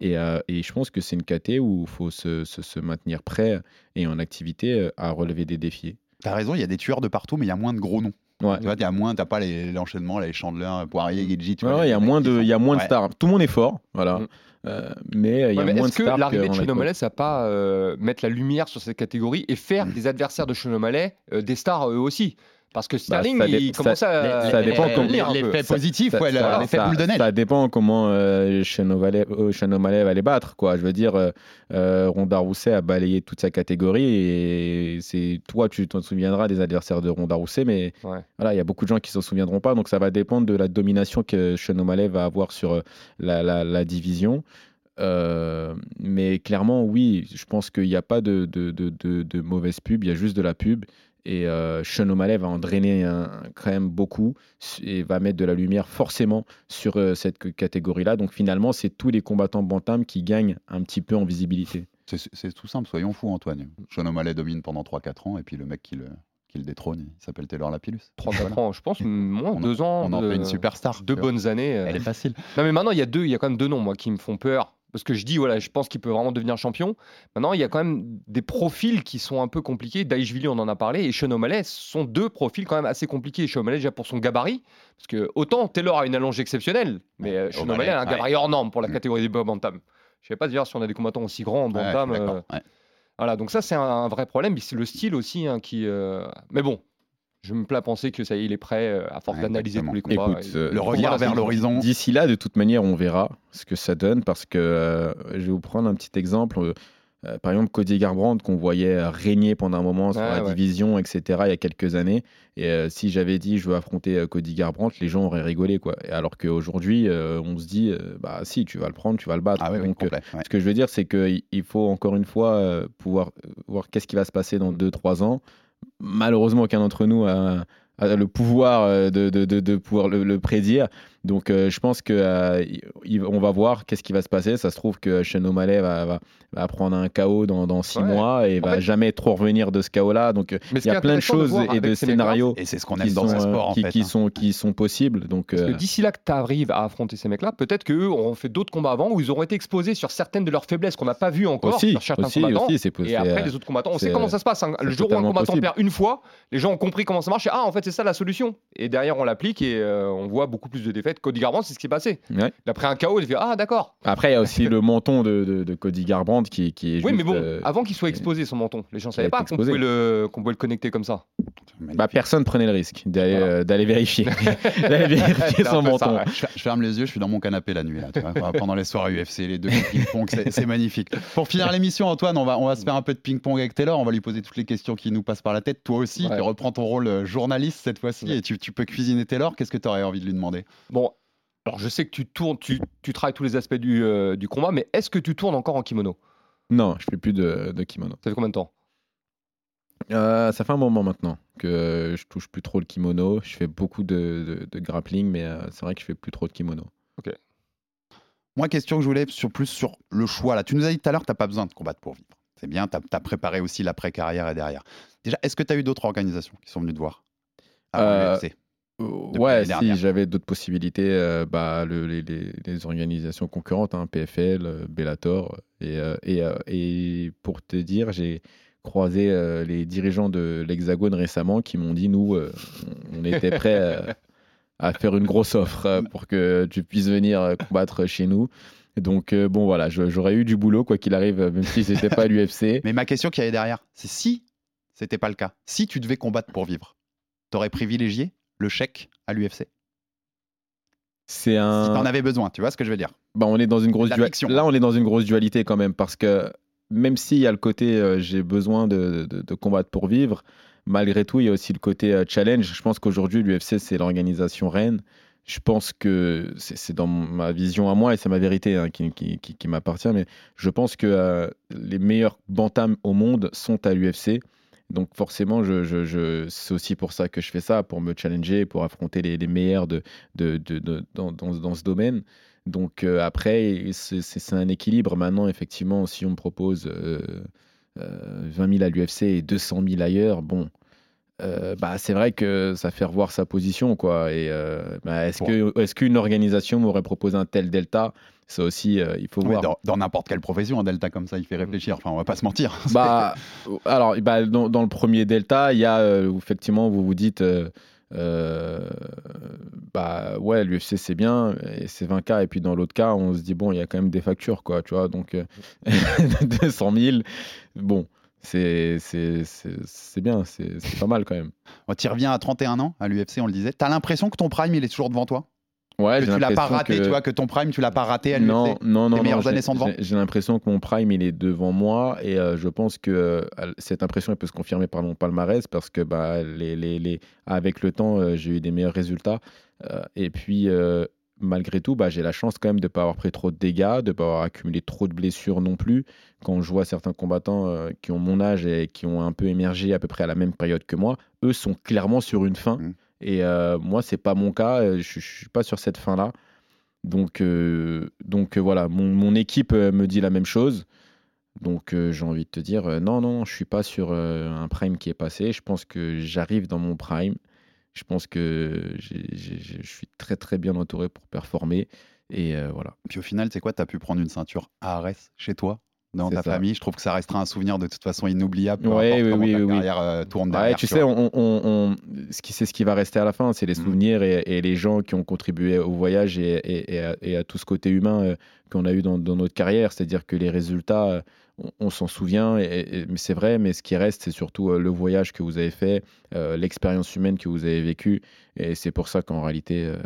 Et, euh, et je pense que c'est une KT où il faut se, se- se maintenir prêt et en activité euh, à relever des défis. T'as raison, il y a des tueurs de partout, mais il y a moins de gros noms. Ouais. Tu vois, il y a moins, t'as pas les- l'enchaînement, les Chandler, Poirier, Gidji. tu Ouais, ouais, il y a les moins de, sont- il y a moins de Ouais. stars. Tout le monde est fort, voilà. Mm. Euh, mais euh, il y a mais moins de Est-ce que stars. l'arrivée de Sean. O'Malley, ça va pas euh, mettre la lumière sur cette catégorie et faire des adversaires de Sean O'Malley euh, des stars eux aussi? Parce que Sterling, ça dé- il ça- commence à. ça dépend un peu. L'effet positif, Ça- ouais, le- ça- l'effet ça- boule de neige. Ça dépend comment euh, Sean O'Malley euh, va les battre. Quoi. Je veux dire, euh, euh, Ronda Rousset a balayé toute sa catégorie et c'est toi, tu t'en souviendras des adversaires de Ronda Rousset, mais Ouais. voilà, il y a beaucoup de gens qui s'en souviendront pas. Donc ça va dépendre de la domination que Sean O'Malley va avoir sur euh, la, la- la division. Euh, mais clairement, oui, je pense qu'il n'y a pas de, de, de, de- de mauvaise pub, il y a juste de la pub. Et euh, Sean O'Malley va en drainer un- quand même beaucoup et va mettre de la lumière forcément sur euh, cette catégorie-là. Donc finalement, c'est tous les combattants bantam qui gagnent un petit peu en visibilité. C'est- tout simple, soyons fous, Antoine. Sean O'Malley domine pendant 3-4 ans, et puis le mec qui le, qui le détrône, il s'appelle Taylor Lapillus. 3-4 ans, je pense, moins, On en- deux ans. On en de- fait une superstar. Deux bonnes années. euh. Elle est facile. Non, mais maintenant, il y a deux, il y a quand même deux noms, moi, qui me font peur. Parce que je dis, voilà, je pense qu'il peut vraiment devenir champion. Maintenant, il y a quand même des profils qui sont un peu compliqués. Daishvili, on en a parlé, et Sean O'Malley sont deux profils quand même assez compliqués. Sean O'Malley, déjà pour son gabarit, parce que autant Taylor a une allonge exceptionnelle, mais euh, Sean O'Malley, O'Malley a un ouais. gabarit hors norme pour la Mm. catégorie des bantam. Je sais pas dire si on a des combattants aussi grands en Ouais, bantam. euh, ouais. voilà, donc ça, c'est un, un vrai problème. C'est le style aussi hein, qui. euh, Mais bon, Je me plais à penser que ça y est, il est prêt euh, à force Ouais, d'analyser tous les combats. Écoute, Et- euh, Le regard vers l'horizon. D'ici là, de toute manière, on verra ce que ça donne parce que euh, je vais vous prendre un petit exemple. Euh, par exemple, Cody Garbrandt, qu'on voyait régner pendant un moment sur la ouais. division, etc., il y a quelques années. Et euh, si j'avais dit je veux affronter Cody Garbrandt, les gens auraient rigolé. Quoi. Et alors qu'aujourd'hui, euh, on se dit euh, bah si, tu vas le prendre, tu vas le battre. Ah Donc, euh, complet. ce que je veux dire, c'est qu'il il faut encore une fois euh, pouvoir voir qu'est-ce qui va se passer dans 2-3 ans. Malheureusement, aucun d'entre nous a, le pouvoir euh, de, pouvoir le prédire. Donc, euh, je pense qu'on va voir qu'est-ce qui va se passer. Ça se trouve que O'Malley va, va, va prendre un KO dans, dans 6 Ouais. mois et En va fait- jamais trop revenir de ce KO-là. Donc, euh, il y qui a plein de choses et de scénarios Et c'est ce qu'on qui aime dans sont, euh, sport, en qui, fait. qui hein. sont, qui sont possibles. Donc, Parce que euh, d'ici là que tu arrives à affronter ces mecs-là, peut-être qu'eux auront fait d'autres combats avant où ils auront été exposés sur certaines de leurs faiblesses qu'on n'a pas vues encore aussi, sur certains aussi, combattants. aussi, c'est possible. Et après, les autres combattants, on sait comment ça se passe. hein. Le jour où un combattant possible. perd une fois, les gens ont compris comment ça marche. Et, ah, en fait, c'est ça la solution. Et derrière, on l'applique et euh, on voit beaucoup plus de défaites. Cody Garbrandt, c'est ce qui s'est passé. Ouais. Il a pris un KO, il a fait Ah, d'accord. Après, il y a aussi le menton de, de- de Cody Garbrandt qui, qui est Oui, juste, mais bon, euh, avant qu'il soit exposé, son menton, les gens ne savaient est pas qu'on exposé. pouvait, le, qu'on pouvait le connecter comme ça. Bah, personne prenait le risque d'aller Voilà. euh, d'aller vérifier, d'aller vérifier son ça, menton. ouais. Je fer- je ferme les yeux, je suis dans mon canapé la nuit là, tu vois, pendant les soirées UFC, les deux ping-pong, c'est c'est magnifique. Pour finir l'émission, Antoine, on va, on va se faire un peu de ping-pong avec Taylor, on va lui poser toutes les questions qui nous passent par la tête. Toi aussi, Ouais. tu reprends ton rôle euh, journaliste cette fois-ci Ouais. et tu, tu peux cuisiner Taylor. Qu'est-ce que tu aurais envie de lui demander? Bon, alors je sais que tu tournes, tu, tu travailles tous les aspects du, euh, du combat, mais est-ce que tu tournes encore en kimono? Non, je fais plus de, de kimono. Ça fait combien de temps? Euh, ça fait un moment maintenant que je touche plus trop le kimono. Je fais beaucoup de, de- de grappling, mais euh, c'est vrai que je fais plus trop de kimono. Moi, question que je voulais sur plus sur le choix là. Tu nous as dit tout à l'heure que tu n'as pas besoin de combattre pour vivre. C'est bien, tu as, préparé aussi l'après-carrière et derrière. Déjà, est-ce que tu as eu d'autres organisations qui sont venues te voir? Avant Euh, l'UFC ouais, si j'avais d'autres possibilités, euh, bah, le- les, les- les organisations concurrentes, hein, PFL, euh, Bellator, et, euh, et, euh, et pour te dire, j'ai croisé les dirigeants de l'Hexagone récemment qui m'ont dit, nous, on était prêts à faire une grosse offre pour que tu puisses venir combattre chez nous. Donc bon voilà, j'aurais eu du boulot quoi qu'il arrive, même si c'était pas l'UFC. Mais ma question qui est derrière, c'est si c'était pas le cas, si tu devais combattre pour vivre, t'aurais privilégié le chèque à l'UFC C'est Si un. t'en avais besoin, tu vois ce que je veux dire Bah, on est dans une grosse La dua- fiction. Là, on est dans une grosse dualité quand même parce que même s'il y a le côté euh, j'ai besoin de, de- de combattre pour vivre, malgré tout, il y a aussi le côté euh, challenge. Je pense qu'aujourd'hui, l'UFC, c'est l'organisation reine. Je pense que c'est c'est dans ma vision à moi et c'est ma vérité hein, qui, qui- qui- qui m'appartient, mais je pense que euh, les meilleurs bantams au monde sont à l'UFC. Donc forcément, c'est aussi pour ça que je fais ça, pour me challenger, pour affronter les, meilleurs de, dans, ce domaine. Donc euh, après, c'est un équilibre. Maintenant, effectivement, si on me propose euh, euh, 20 000 à l'UFC et 200 000 ailleurs, bon, euh, bah, c'est vrai que ça fait revoir sa position. quoi. Et euh, bah, est-ce que- est-ce qu'une organisation m'aurait proposé un tel delta? Ça aussi, euh, il faut voir. Dans n'importe quelle profession, un delta comme ça, il fait réfléchir. Enfin, on va pas se mentir. Bah, alors, bah, dans, dans le premier delta, il y a effectivement, vous vous dites, bah ouais, l'UFC c'est bien, et c'est 20K, et puis dans l'autre cas, on se dit, bon, il y a quand même des factures, quoi, tu vois, donc euh, 200 000, bon, c'est bien, c'est pas mal quand même. Tu reviens à 31 ans à l'UFC, on le disait. T'as l'impression que ton prime, il est toujours devant toi? Ouais, Que tu l'as pas raté, que- tu vois, que ton prime, tu l'as pas raté à l'UFC Non, non, non. Tes meilleures non, années j'ai- sont devant j'ai- J'ai l'impression que mon prime, il est devant moi et euh, je pense que euh, cette impression, elle peut se confirmer par mon palmarès parce que bah, les, les, les- avec le temps, euh, j'ai eu des meilleurs résultats. Et puis, malgré tout, bah, j'ai la chance quand même de ne pas avoir pris trop de dégâts, de ne pas avoir accumulé trop de blessures non plus. Quand je vois certains combattants euh, qui ont mon âge et qui ont un peu émergé à peu près à la même période que moi, eux sont clairement sur une fin. Mm. Et euh, moi, c'est pas mon cas. euh, Je ne suis pas sur cette fin-là. Donc, euh, donc voilà, mon, mon équipe me dit la même chose. Donc euh, j'ai envie de te dire, euh, non, non, je suis pas sur euh, un prime qui est passé. Je pense que j'arrive dans mon prime. Je pense que je suis très très bien entouré pour performer. Et euh, voilà. Puis au final, c'est quoi T'as pu prendre une ceinture ARS chez toi dans ta ça. famille. Je trouve que ça restera un souvenir de toute façon inoubliable. Ouais, oui, oui, ta oui, carrière euh, tourne Ouais, derrière. tu tu sais, vois. on, on- on- ce qui c'est ce qui va rester à la fin, c'est les Mm. souvenirs et, et les gens qui ont contribué au voyage et, et- et à, tout ce côté humain euh, qu'on a eu dans, dans notre carrière. C'est-à-dire que les résultats, euh, on, on s'en souvient, et, et- mais c'est vrai. Mais ce qui reste, c'est surtout euh, le voyage que vous avez fait, euh, l'expérience humaine que vous avez vécue, et c'est pour ça qu'en réalité, euh,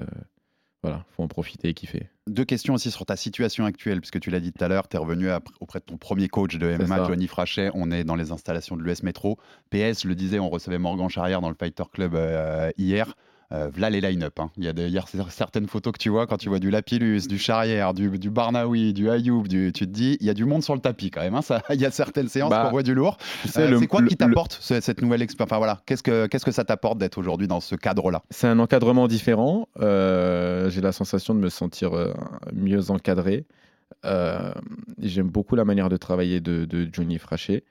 voilà, faut en profiter et kiffer. Deux questions aussi sur ta situation actuelle, puisque tu l'as dit tout à l'heure, tu es revenu auprès de ton premier coach de MMA. Johnny Frachet. On est dans les installations de l'US Metro. PS, je le disais, on recevait Morgan Charrière dans le Fighter Club euh, hier. Euh, voilà les line-up. hein. Il y a certaines photos que tu vois quand tu vois du Lapillus, du Charrière, du, du Barnaoui, du Ayoub. Du, tu te dis, il y a du monde sur le tapis quand même. hein. Ça- Il y a certaines séances Bah, qu'on voit du lourd. Euh, c'est quoi le- qui t'apporte ce- cette nouvelle expérience Enfin voilà, qu'est-ce que, ça t'apporte d'être aujourd'hui dans ce cadre-là? C'est un encadrement différent. Euh, J'ai la sensation de me sentir euh, mieux encadré. J'aime beaucoup la manière de travailler de, de Johnny Frachet.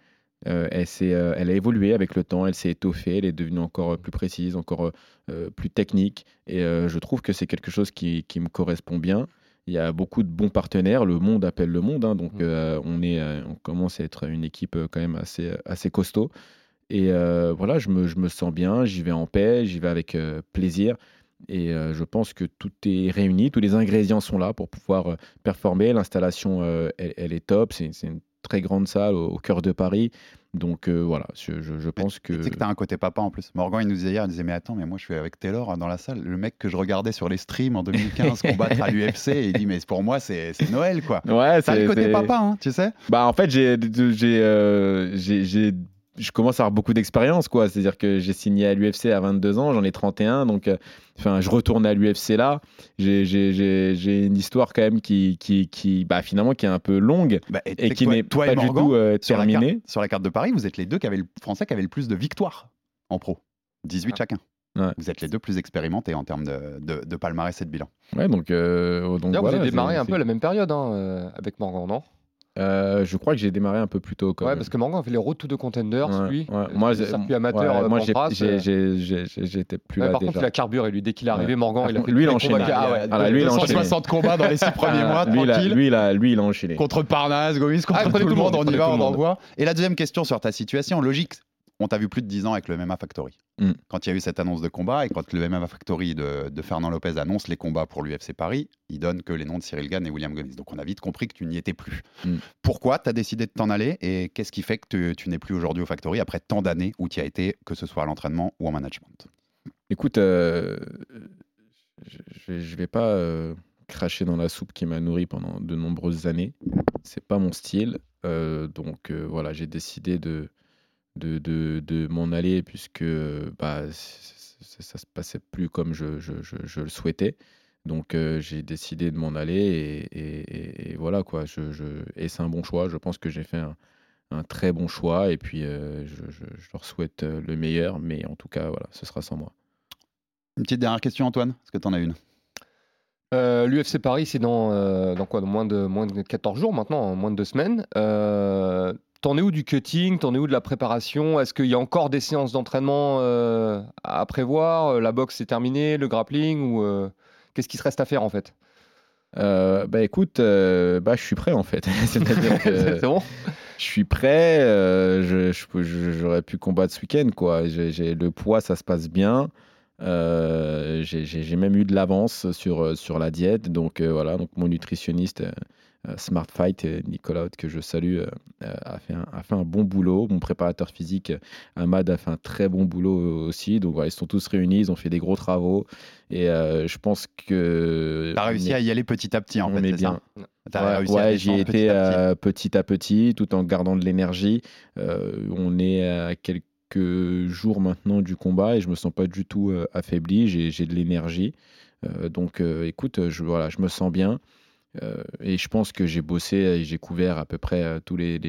Euh, elle, euh, elle a évolué avec le temps, elle s'est étoffée, elle est devenue encore euh, plus précise, encore euh, plus technique. Et je trouve que c'est quelque chose qui, qui me correspond bien. Il y a beaucoup de bons partenaires, le monde appelle le monde, hein, donc Mm. euh, on, est, on commence à être une équipe quand même assez, assez costaud. Et voilà, je me, je me sens bien, j'y vais en paix, j'y vais avec plaisir. Et euh, je pense que tout est réuni, tous les ingrédients sont là pour pouvoir euh, performer. L'installation, euh, elle, elle est top. C'est une très grande salle au, au cœur de Paris. Donc euh, voilà, je, je- je pense que. Tu sais que t'as un côté papa en plus. Morgan, il nous disait hier, il disait Mais attends, mais moi je suis avec Taylor dans la salle. Le mec que je regardais sur les streams en 2015 combattre à l'UFC, il dit Mais pour moi, c'est c'est Noël quoi. Ouais, T'as le c'est- côté c'est- papa, hein, tu sais Bah en fait, j'ai, euh, je commence à avoir beaucoup d'expérience, quoi. C'est-à-dire que j'ai signé à l'UFC à 22 ans, j'en ai 31, donc euh, enfin, je retourne à l'UFC là. J'ai, une histoire quand même qui, qui, qui bah, finalement, qui est un peu longue Bah, et qui n'est pas et du tout euh, sur la, terminée. carte, sur la carte de Paris, vous êtes les deux qui avaient le Français qui avaient le plus de victoires en pro. 18 chacun. Ouais. Vous êtes les deux plus expérimentés en termes de, de, de palmarès et de bilan. Ouais, donc, euh, donc voilà, vous avez démarré un peu à la même période hein, euh, avec Morgan, non? Euh, je crois que j'ai démarré un peu plus tôt. Quand Ouais, même. parce que Morgan a fait les Road to the Contenders, Ouais, lui. ouais. Euh, Moi, circuit amateur. ouais, euh, moi, j'ai- Pancras, j'ai- j'ai- j'ai- j'ai- j'étais plus Ouais, là par déjà. contre, il a carburé, lui. Dès qu'il est arrivé, Ouais. Morgan, il a contre, fait lui, il a enchaîné. Ah ouais. Voilà, lui, il a enchaîné. 260 combats dans les six premiers mois, lui, il a- tranquille. lui, il a, lui, il a enchaîné. Contre Parnasse, Gomis, contre Ah, tout le monde, on y va, on envoie. Et la deuxième question sur ta situation, logique, on t'a vu plus de 10 ans avec le MMA Factory. Mm. Quand il y a eu cette annonce de combat et quand le MMA Factory de, de Fernand Lopez annonce les combats pour l'UFC Paris, il donne que les noms de Cyril Gann et William Gomis. Donc on a vite compris que tu n'y étais plus. Mm. Pourquoi tu as décidé de t'en aller et qu'est-ce qui fait que tu, tu n'es plus aujourd'hui au Factory après tant d'années où tu as été, que ce soit à l'entraînement ou en management? Écoute, euh, je, je vais- pas euh, cracher dans la soupe qui m'a nourri pendant de nombreuses années. C'est pas mon style. Euh, donc voilà, j'ai décidé de, de, de, de m'en aller puisque bah, ça se passait plus comme je, je, je- je le souhaitais. Donc euh, j'ai décidé de m'en aller et, et- et- et voilà quoi. Je, je- et c'est un bon choix. Je pense que j'ai fait un, un très bon choix et puis euh, je, je- je leur souhaite euh, le meilleur. Mais en tout cas, voilà, ce sera sans moi. Une petite dernière question, Antoine Est-ce que tu en as une Euh, L'UFC Paris, c'est dans, euh, dans quoi? Dans moins, de, moins de 14 jours maintenant, en moins de deux semaines. Euh, T'en es où du cutting? T'en es où de la préparation? Est-ce qu'il y a encore des séances d'entraînement euh, à prévoir? La boxe c'est terminé, le grappling ou euh, qu'est-ce qui se reste à faire en fait? Euh, bah écoute, euh, bah, je suis prêt en fait. C'est-à-dire que C'est bon? je suis prêt. euh, J'aurais pu combattre ce week-end. quoi. J'ai- j'ai- le poids, ça se passe bien. Euh, J'ai même eu de l'avance sur, euh, sur la diète. Donc euh, voilà, donc mon nutritionniste euh, euh, Smart Fight, euh, Nicolas Haute, que je salue, euh, euh, a, fait un, a fait un bon boulot. Mon préparateur physique, euh, Ahmad, a fait un très bon boulot aussi. Donc voilà, ils sont tous réunis, ils ont fait des gros travaux. Et euh, je pense que. Tu as réussi est- à y aller petit à petit, en on fait, est bien. ça T'as Ouais, réussi à ouais, j'y ai été petit à petit. euh, petit à petit, tout en gardant de l'énergie. Euh, on est à quelques jours maintenant du combat et je me sens pas du tout euh, affaibli. J'ai de l'énergie. Euh, donc, euh, écoute, je, voilà, je me sens bien. Euh, et je pense que j'ai bossé et j'ai couvert à peu près euh, tous les,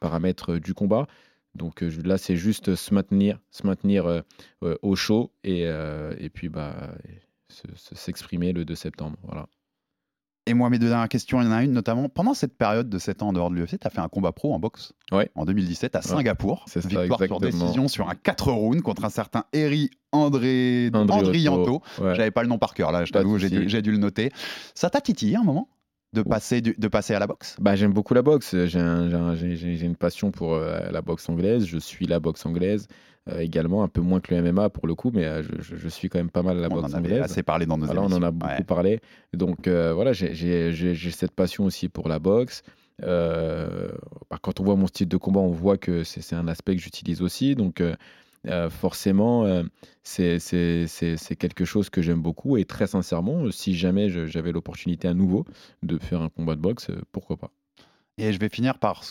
paramètres euh, du combat. Donc là, c'est juste se maintenir, se maintenir au chaud et, puis bah, se- se- s'exprimer le 2 septembre. Voilà. Et moi, mes deux dernières questions, il y en a une notamment. Pendant cette période de 7 ans en dehors de l'UFC, tu as fait un combat pro en boxe Ouais. en 2017 à Singapour. c'est ça, Victoire sur exactement. décision sur un 4 rounds contre un certain Eri André... Andrianto. ouais. J'avais pas le nom par cœur là, je t'avoue, j'ai dû, le noter. Ça t'a titillé un moment de passer, du- de passer à la boxe? Bah, j'aime beaucoup la boxe. Un- un- j'ai une passion pour euh, la boxe anglaise. Je suis la boxe anglaise euh, également, un peu moins que le MMA pour le coup, mais euh, je, suis quand même pas mal la On boxe en avait assez parlé dans nos Voilà, on en a beaucoup Ouais. parlé. Donc euh, voilà, j'ai- cette passion aussi pour la boxe. Bah, quand on voit mon style de combat, on voit que c'est un aspect que j'utilise aussi. Donc forcément, c'est quelque chose que j'aime beaucoup. Et très sincèrement, si jamais j'avais l'opportunité à nouveau de faire un combat de boxe, pourquoi pas Et je vais finir par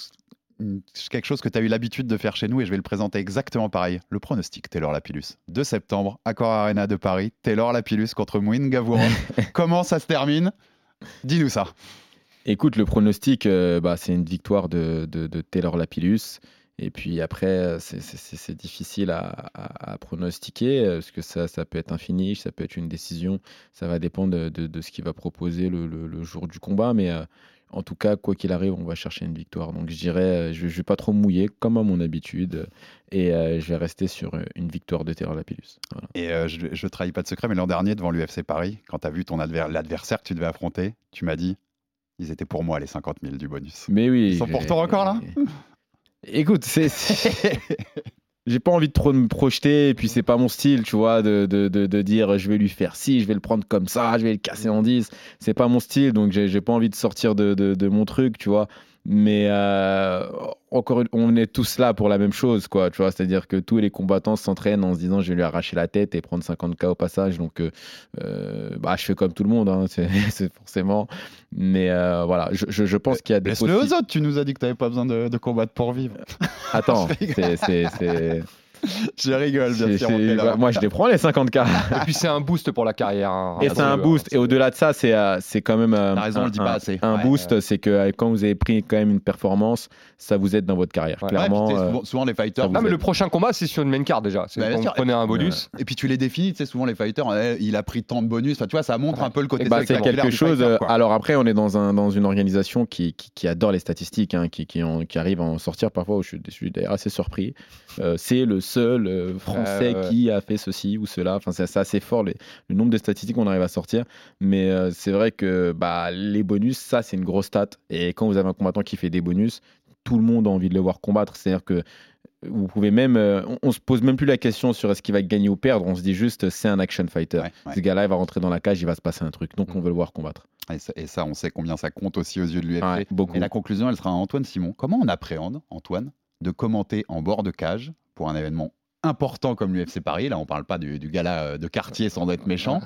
quelque chose que tu as eu l'habitude de faire chez nous et je vais le présenter exactement pareil. Le pronostic Taylor Lapillus. 2 septembre, Accor Arena de Paris. Taylor Lapillus contre Mouine Gavouran. Comment ça se termine? Dis-nous ça. Écoute, le pronostic, euh, bah, c'est une victoire de, de- de Taylor Lapillus. Et puis après, c'est- difficile à, à- à pronostiquer, euh, parce que ça, ça peut être un finish, ça peut être une décision, ça va dépendre de, de- de ce qu'il va proposer le, le- le jour du combat. Mais euh, en tout cas, quoi qu'il arrive, on va chercher une victoire. Donc je dirais, euh, je ne vais pas trop mouiller, comme à mon habitude, et euh, je vais rester sur euh, une victoire de Taylor Lapillus. Voilà. Et euh, je ne trahis pas de secret, mais l'an dernier, devant l'UFC Paris, quand tu as vu ton adver- l'adversaire que tu devais affronter, tu m'as dit ils étaient pour moi les 50 000 du bonus. Mais oui. Ils sont pour toi encore, là? Écoute, c'est. J'ai pas envie de trop me projeter, et puis c'est pas mon style, tu vois, de, de, de, dire je vais lui faire ci, je vais le prendre comme ça, je vais le casser en 10. C'est pas mon style, donc j'ai pas envie de sortir de, de mon truc, tu vois. Mais euh, encore, on est tous là pour la même chose, quoi, tu vois. C'est-à-dire que tous les combattants s'entraînent en se disant je vais lui arracher la tête et prendre 50K au passage. Donc, euh, euh, bah, je fais comme tout le monde, hein, c'est forcément. Mais euh, voilà, je, je, je pense qu'il y a des. Laisse-le aux autres, tu nous as dit que tu n'avais pas besoin de, de combattre pour vivre. Attends, c'est- Je rigole, bien sûr. on bah, moi, je les prends, les 50K. Et puis c'est un boost pour la carrière. hein. Et c'est un boost. hein. Et au-delà de ça, c'est euh, c'est quand même euh, raison, on un, le dit pas un- assez. un Ouais, boost. C'est que euh, quand vous avez pris quand même une performance, ça vous aide dans votre carrière. Ouais. Clairement. Ouais, euh, souvent, souvent, les fighters. vous Ah, mais aide. le prochain combat, c'est sur une main card déjà. C'est Bah, vous prenez un bonus. Et puis tu les définis, tu sais, souvent les fighters, eh, il a pris tant de bonus. Enfin, tu vois, ça montre un peu le côté bah, c'est quelque chose. fighter, alors après, on est dans, un, dans une organisation qui, qui, qui adore les statistiques, hein, qui, qui, en- qui arrive à en sortir parfois. Où je suis, je suis d'ailleurs assez surpris. Euh, c'est le seul euh, Français Euh, ouais. qui a fait ceci ou cela. Enfin, c'est assez fort les- le nombre de statistiques qu'on arrive à sortir. Mais euh, c'est vrai que bah, les bonus, ça, c'est une grosse stat. Et quand vous avez un combattant qui fait des bonus, tout le monde a envie de le voir combattre. C'est-à-dire que vous pouvez même, euh, on, on se pose même plus la question sur est-ce qu'il va gagner ou perdre. On se dit juste, c'est un action fighter. Ouais, ouais. Ce gars-là, il va rentrer dans la cage, il va se passer un truc. Donc, on veut le voir combattre. Et ça, et ça, on sait combien ça compte aussi aux yeux de l'UFC. Ouais. Et la conclusion, elle sera à Antoine Simon. Comment on appréhende, Antoine, de commenter en bord de cage pour un événement important comme l'UFC Paris Là, on parle pas du, du gala euh, de quartier sans être méchant.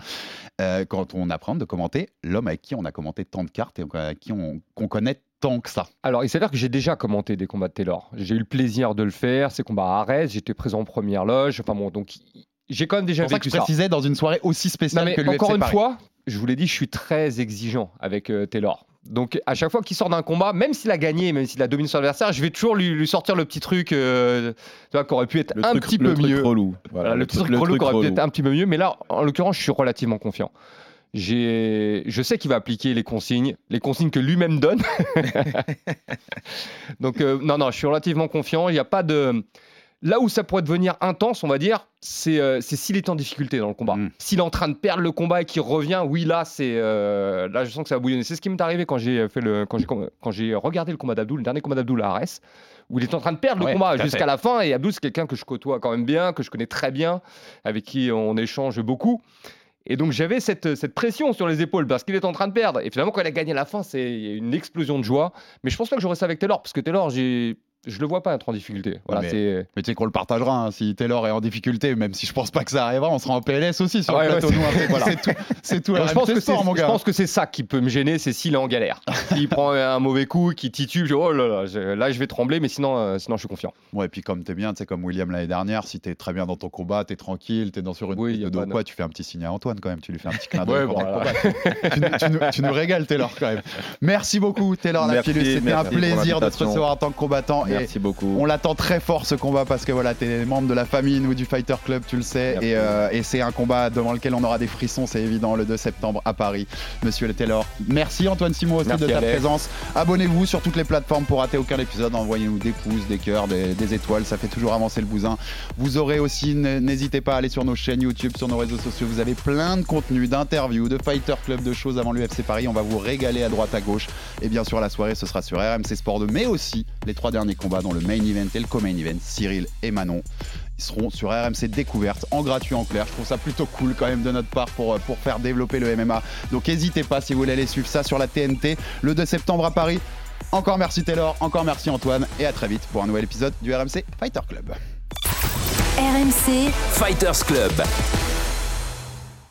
Euh, quand on apprend de commenter l'homme avec qui on a commenté tant de cartes et avec qui on qu'on connaît tant que ça. Alors, il s'avère que j'ai déjà commenté des combats de Taylor. J'ai eu le plaisir de le faire, ces combats à Arès, j'étais présent en première loge. Enfin bon, donc j'ai quand même déjà C'est pour ça que vécu je précisais dans une soirée aussi Non, spéciale mais que l'UFC encore une Paris. fois, je vous l'ai dit, je suis très exigeant avec euh, Taylor. Donc à chaque fois qu'il sort d'un combat, même s'il a gagné, même s'il a dominé son adversaire, je vais toujours lui, lui sortir le petit truc euh, qui aurait pu être Le un truc- petit le peu truc mieux. relou. Voilà, le, petit truc relou qui aurait pu être un petit peu mieux. Mais là, en l'occurrence, je suis relativement confiant. Je sais qu'il va appliquer les consignes, les consignes que lui-même donne. Donc euh, non, non, je suis relativement confiant. Il n'y a pas de Là où ça pourrait devenir intense, on va dire, c'est euh, s'il est en difficulté dans le combat. Mm. S'il est en train de perdre le combat et qu'il revient, oui, là, c'est euh, là, je sens que ça va bouillonner. C'est ce qui m'est arrivé quand j'ai fait le quand j'ai quand j'ai regardé le combat d'Abdoul, le dernier combat d'Abdoul à Arès, où il est en train de perdre Ouais, le combat jusqu'à la fin. Et Abdoul, c'est quelqu'un que je côtoie quand même bien, que je connais très bien, avec qui on échange beaucoup. Et donc j'avais cette, cette pression sur les épaules parce qu'il est en train de perdre. Et finalement, quand il a gagné à la fin, c'est une explosion de joie. Mais je pense pas que j'aurais ça avec Taylor, parce que Taylor, j'ai je le vois pas être en difficulté. Voilà, mais- c'est Mais tu sais qu'on le partagera. hein. Si Taylor est en difficulté, même si je pense pas que ça arrivera, on sera en PLS aussi sur Ouais, le ouais, plateau. c'est- voilà. Tout. Je pense que c'est Sport, mon je gars. pense que c'est ça qui peut me gêner, c'est s'il est en galère. S'il prend un mauvais coup, qu'il titube, je, oh là là, je- là je vais trembler, mais sinon, euh, sinon je suis confiant. Ouais, et puis comme t'es bien, tu sais, comme William l'année dernière, si t'es très bien dans ton combat, t'es tranquille, t'es dans sur une Oui, de quoi, tu fais un petit signe à Antoine quand même, tu lui fais un petit clin d'œil tu, nous- tu tu régales, Taylor, quand même. Merci beaucoup, Taylor Lapillus. C'était un plaisir de te recevoir en tant que combattant. Merci beaucoup. On l'attend très fort ce combat parce que voilà, t'es membre de la famille ou du Fighter Club, tu le sais, et, euh, et c'est un combat devant lequel on aura des frissons, c'est évident, le 2 septembre à Paris. Monsieur le Taylor, merci Antoine Simon aussi Merci, de ta Alex. présence. Abonnez-vous sur toutes les plateformes pour rater aucun épisode. Envoyez-nous des pouces, des cœurs, des, des étoiles, ça fait toujours avancer le bousin. Vous aurez aussi, n'hésitez pas à aller sur nos chaînes YouTube, sur nos réseaux sociaux. Vous avez plein de contenus, d'interviews, de Fighter Club, de choses avant l'UFC Paris. On va vous régaler à droite à gauche. Et bien sûr, la soirée, ce sera sur RMC Sport 2, mais aussi les trois derniers combats, dont le main event et le co-main event. Cyril et Manon. Ils seront sur RMC Découverte, en gratuit, en clair. Je trouve ça plutôt cool quand même de notre part pour, euh, pour faire développer le MMA. Donc n'hésitez pas si vous voulez aller suivre ça sur la TNT le 2 septembre à Paris. Encore merci Taylor, encore merci Antoine et à très vite pour un nouvel épisode du RMC Fighter Club. RMC Fighters Club.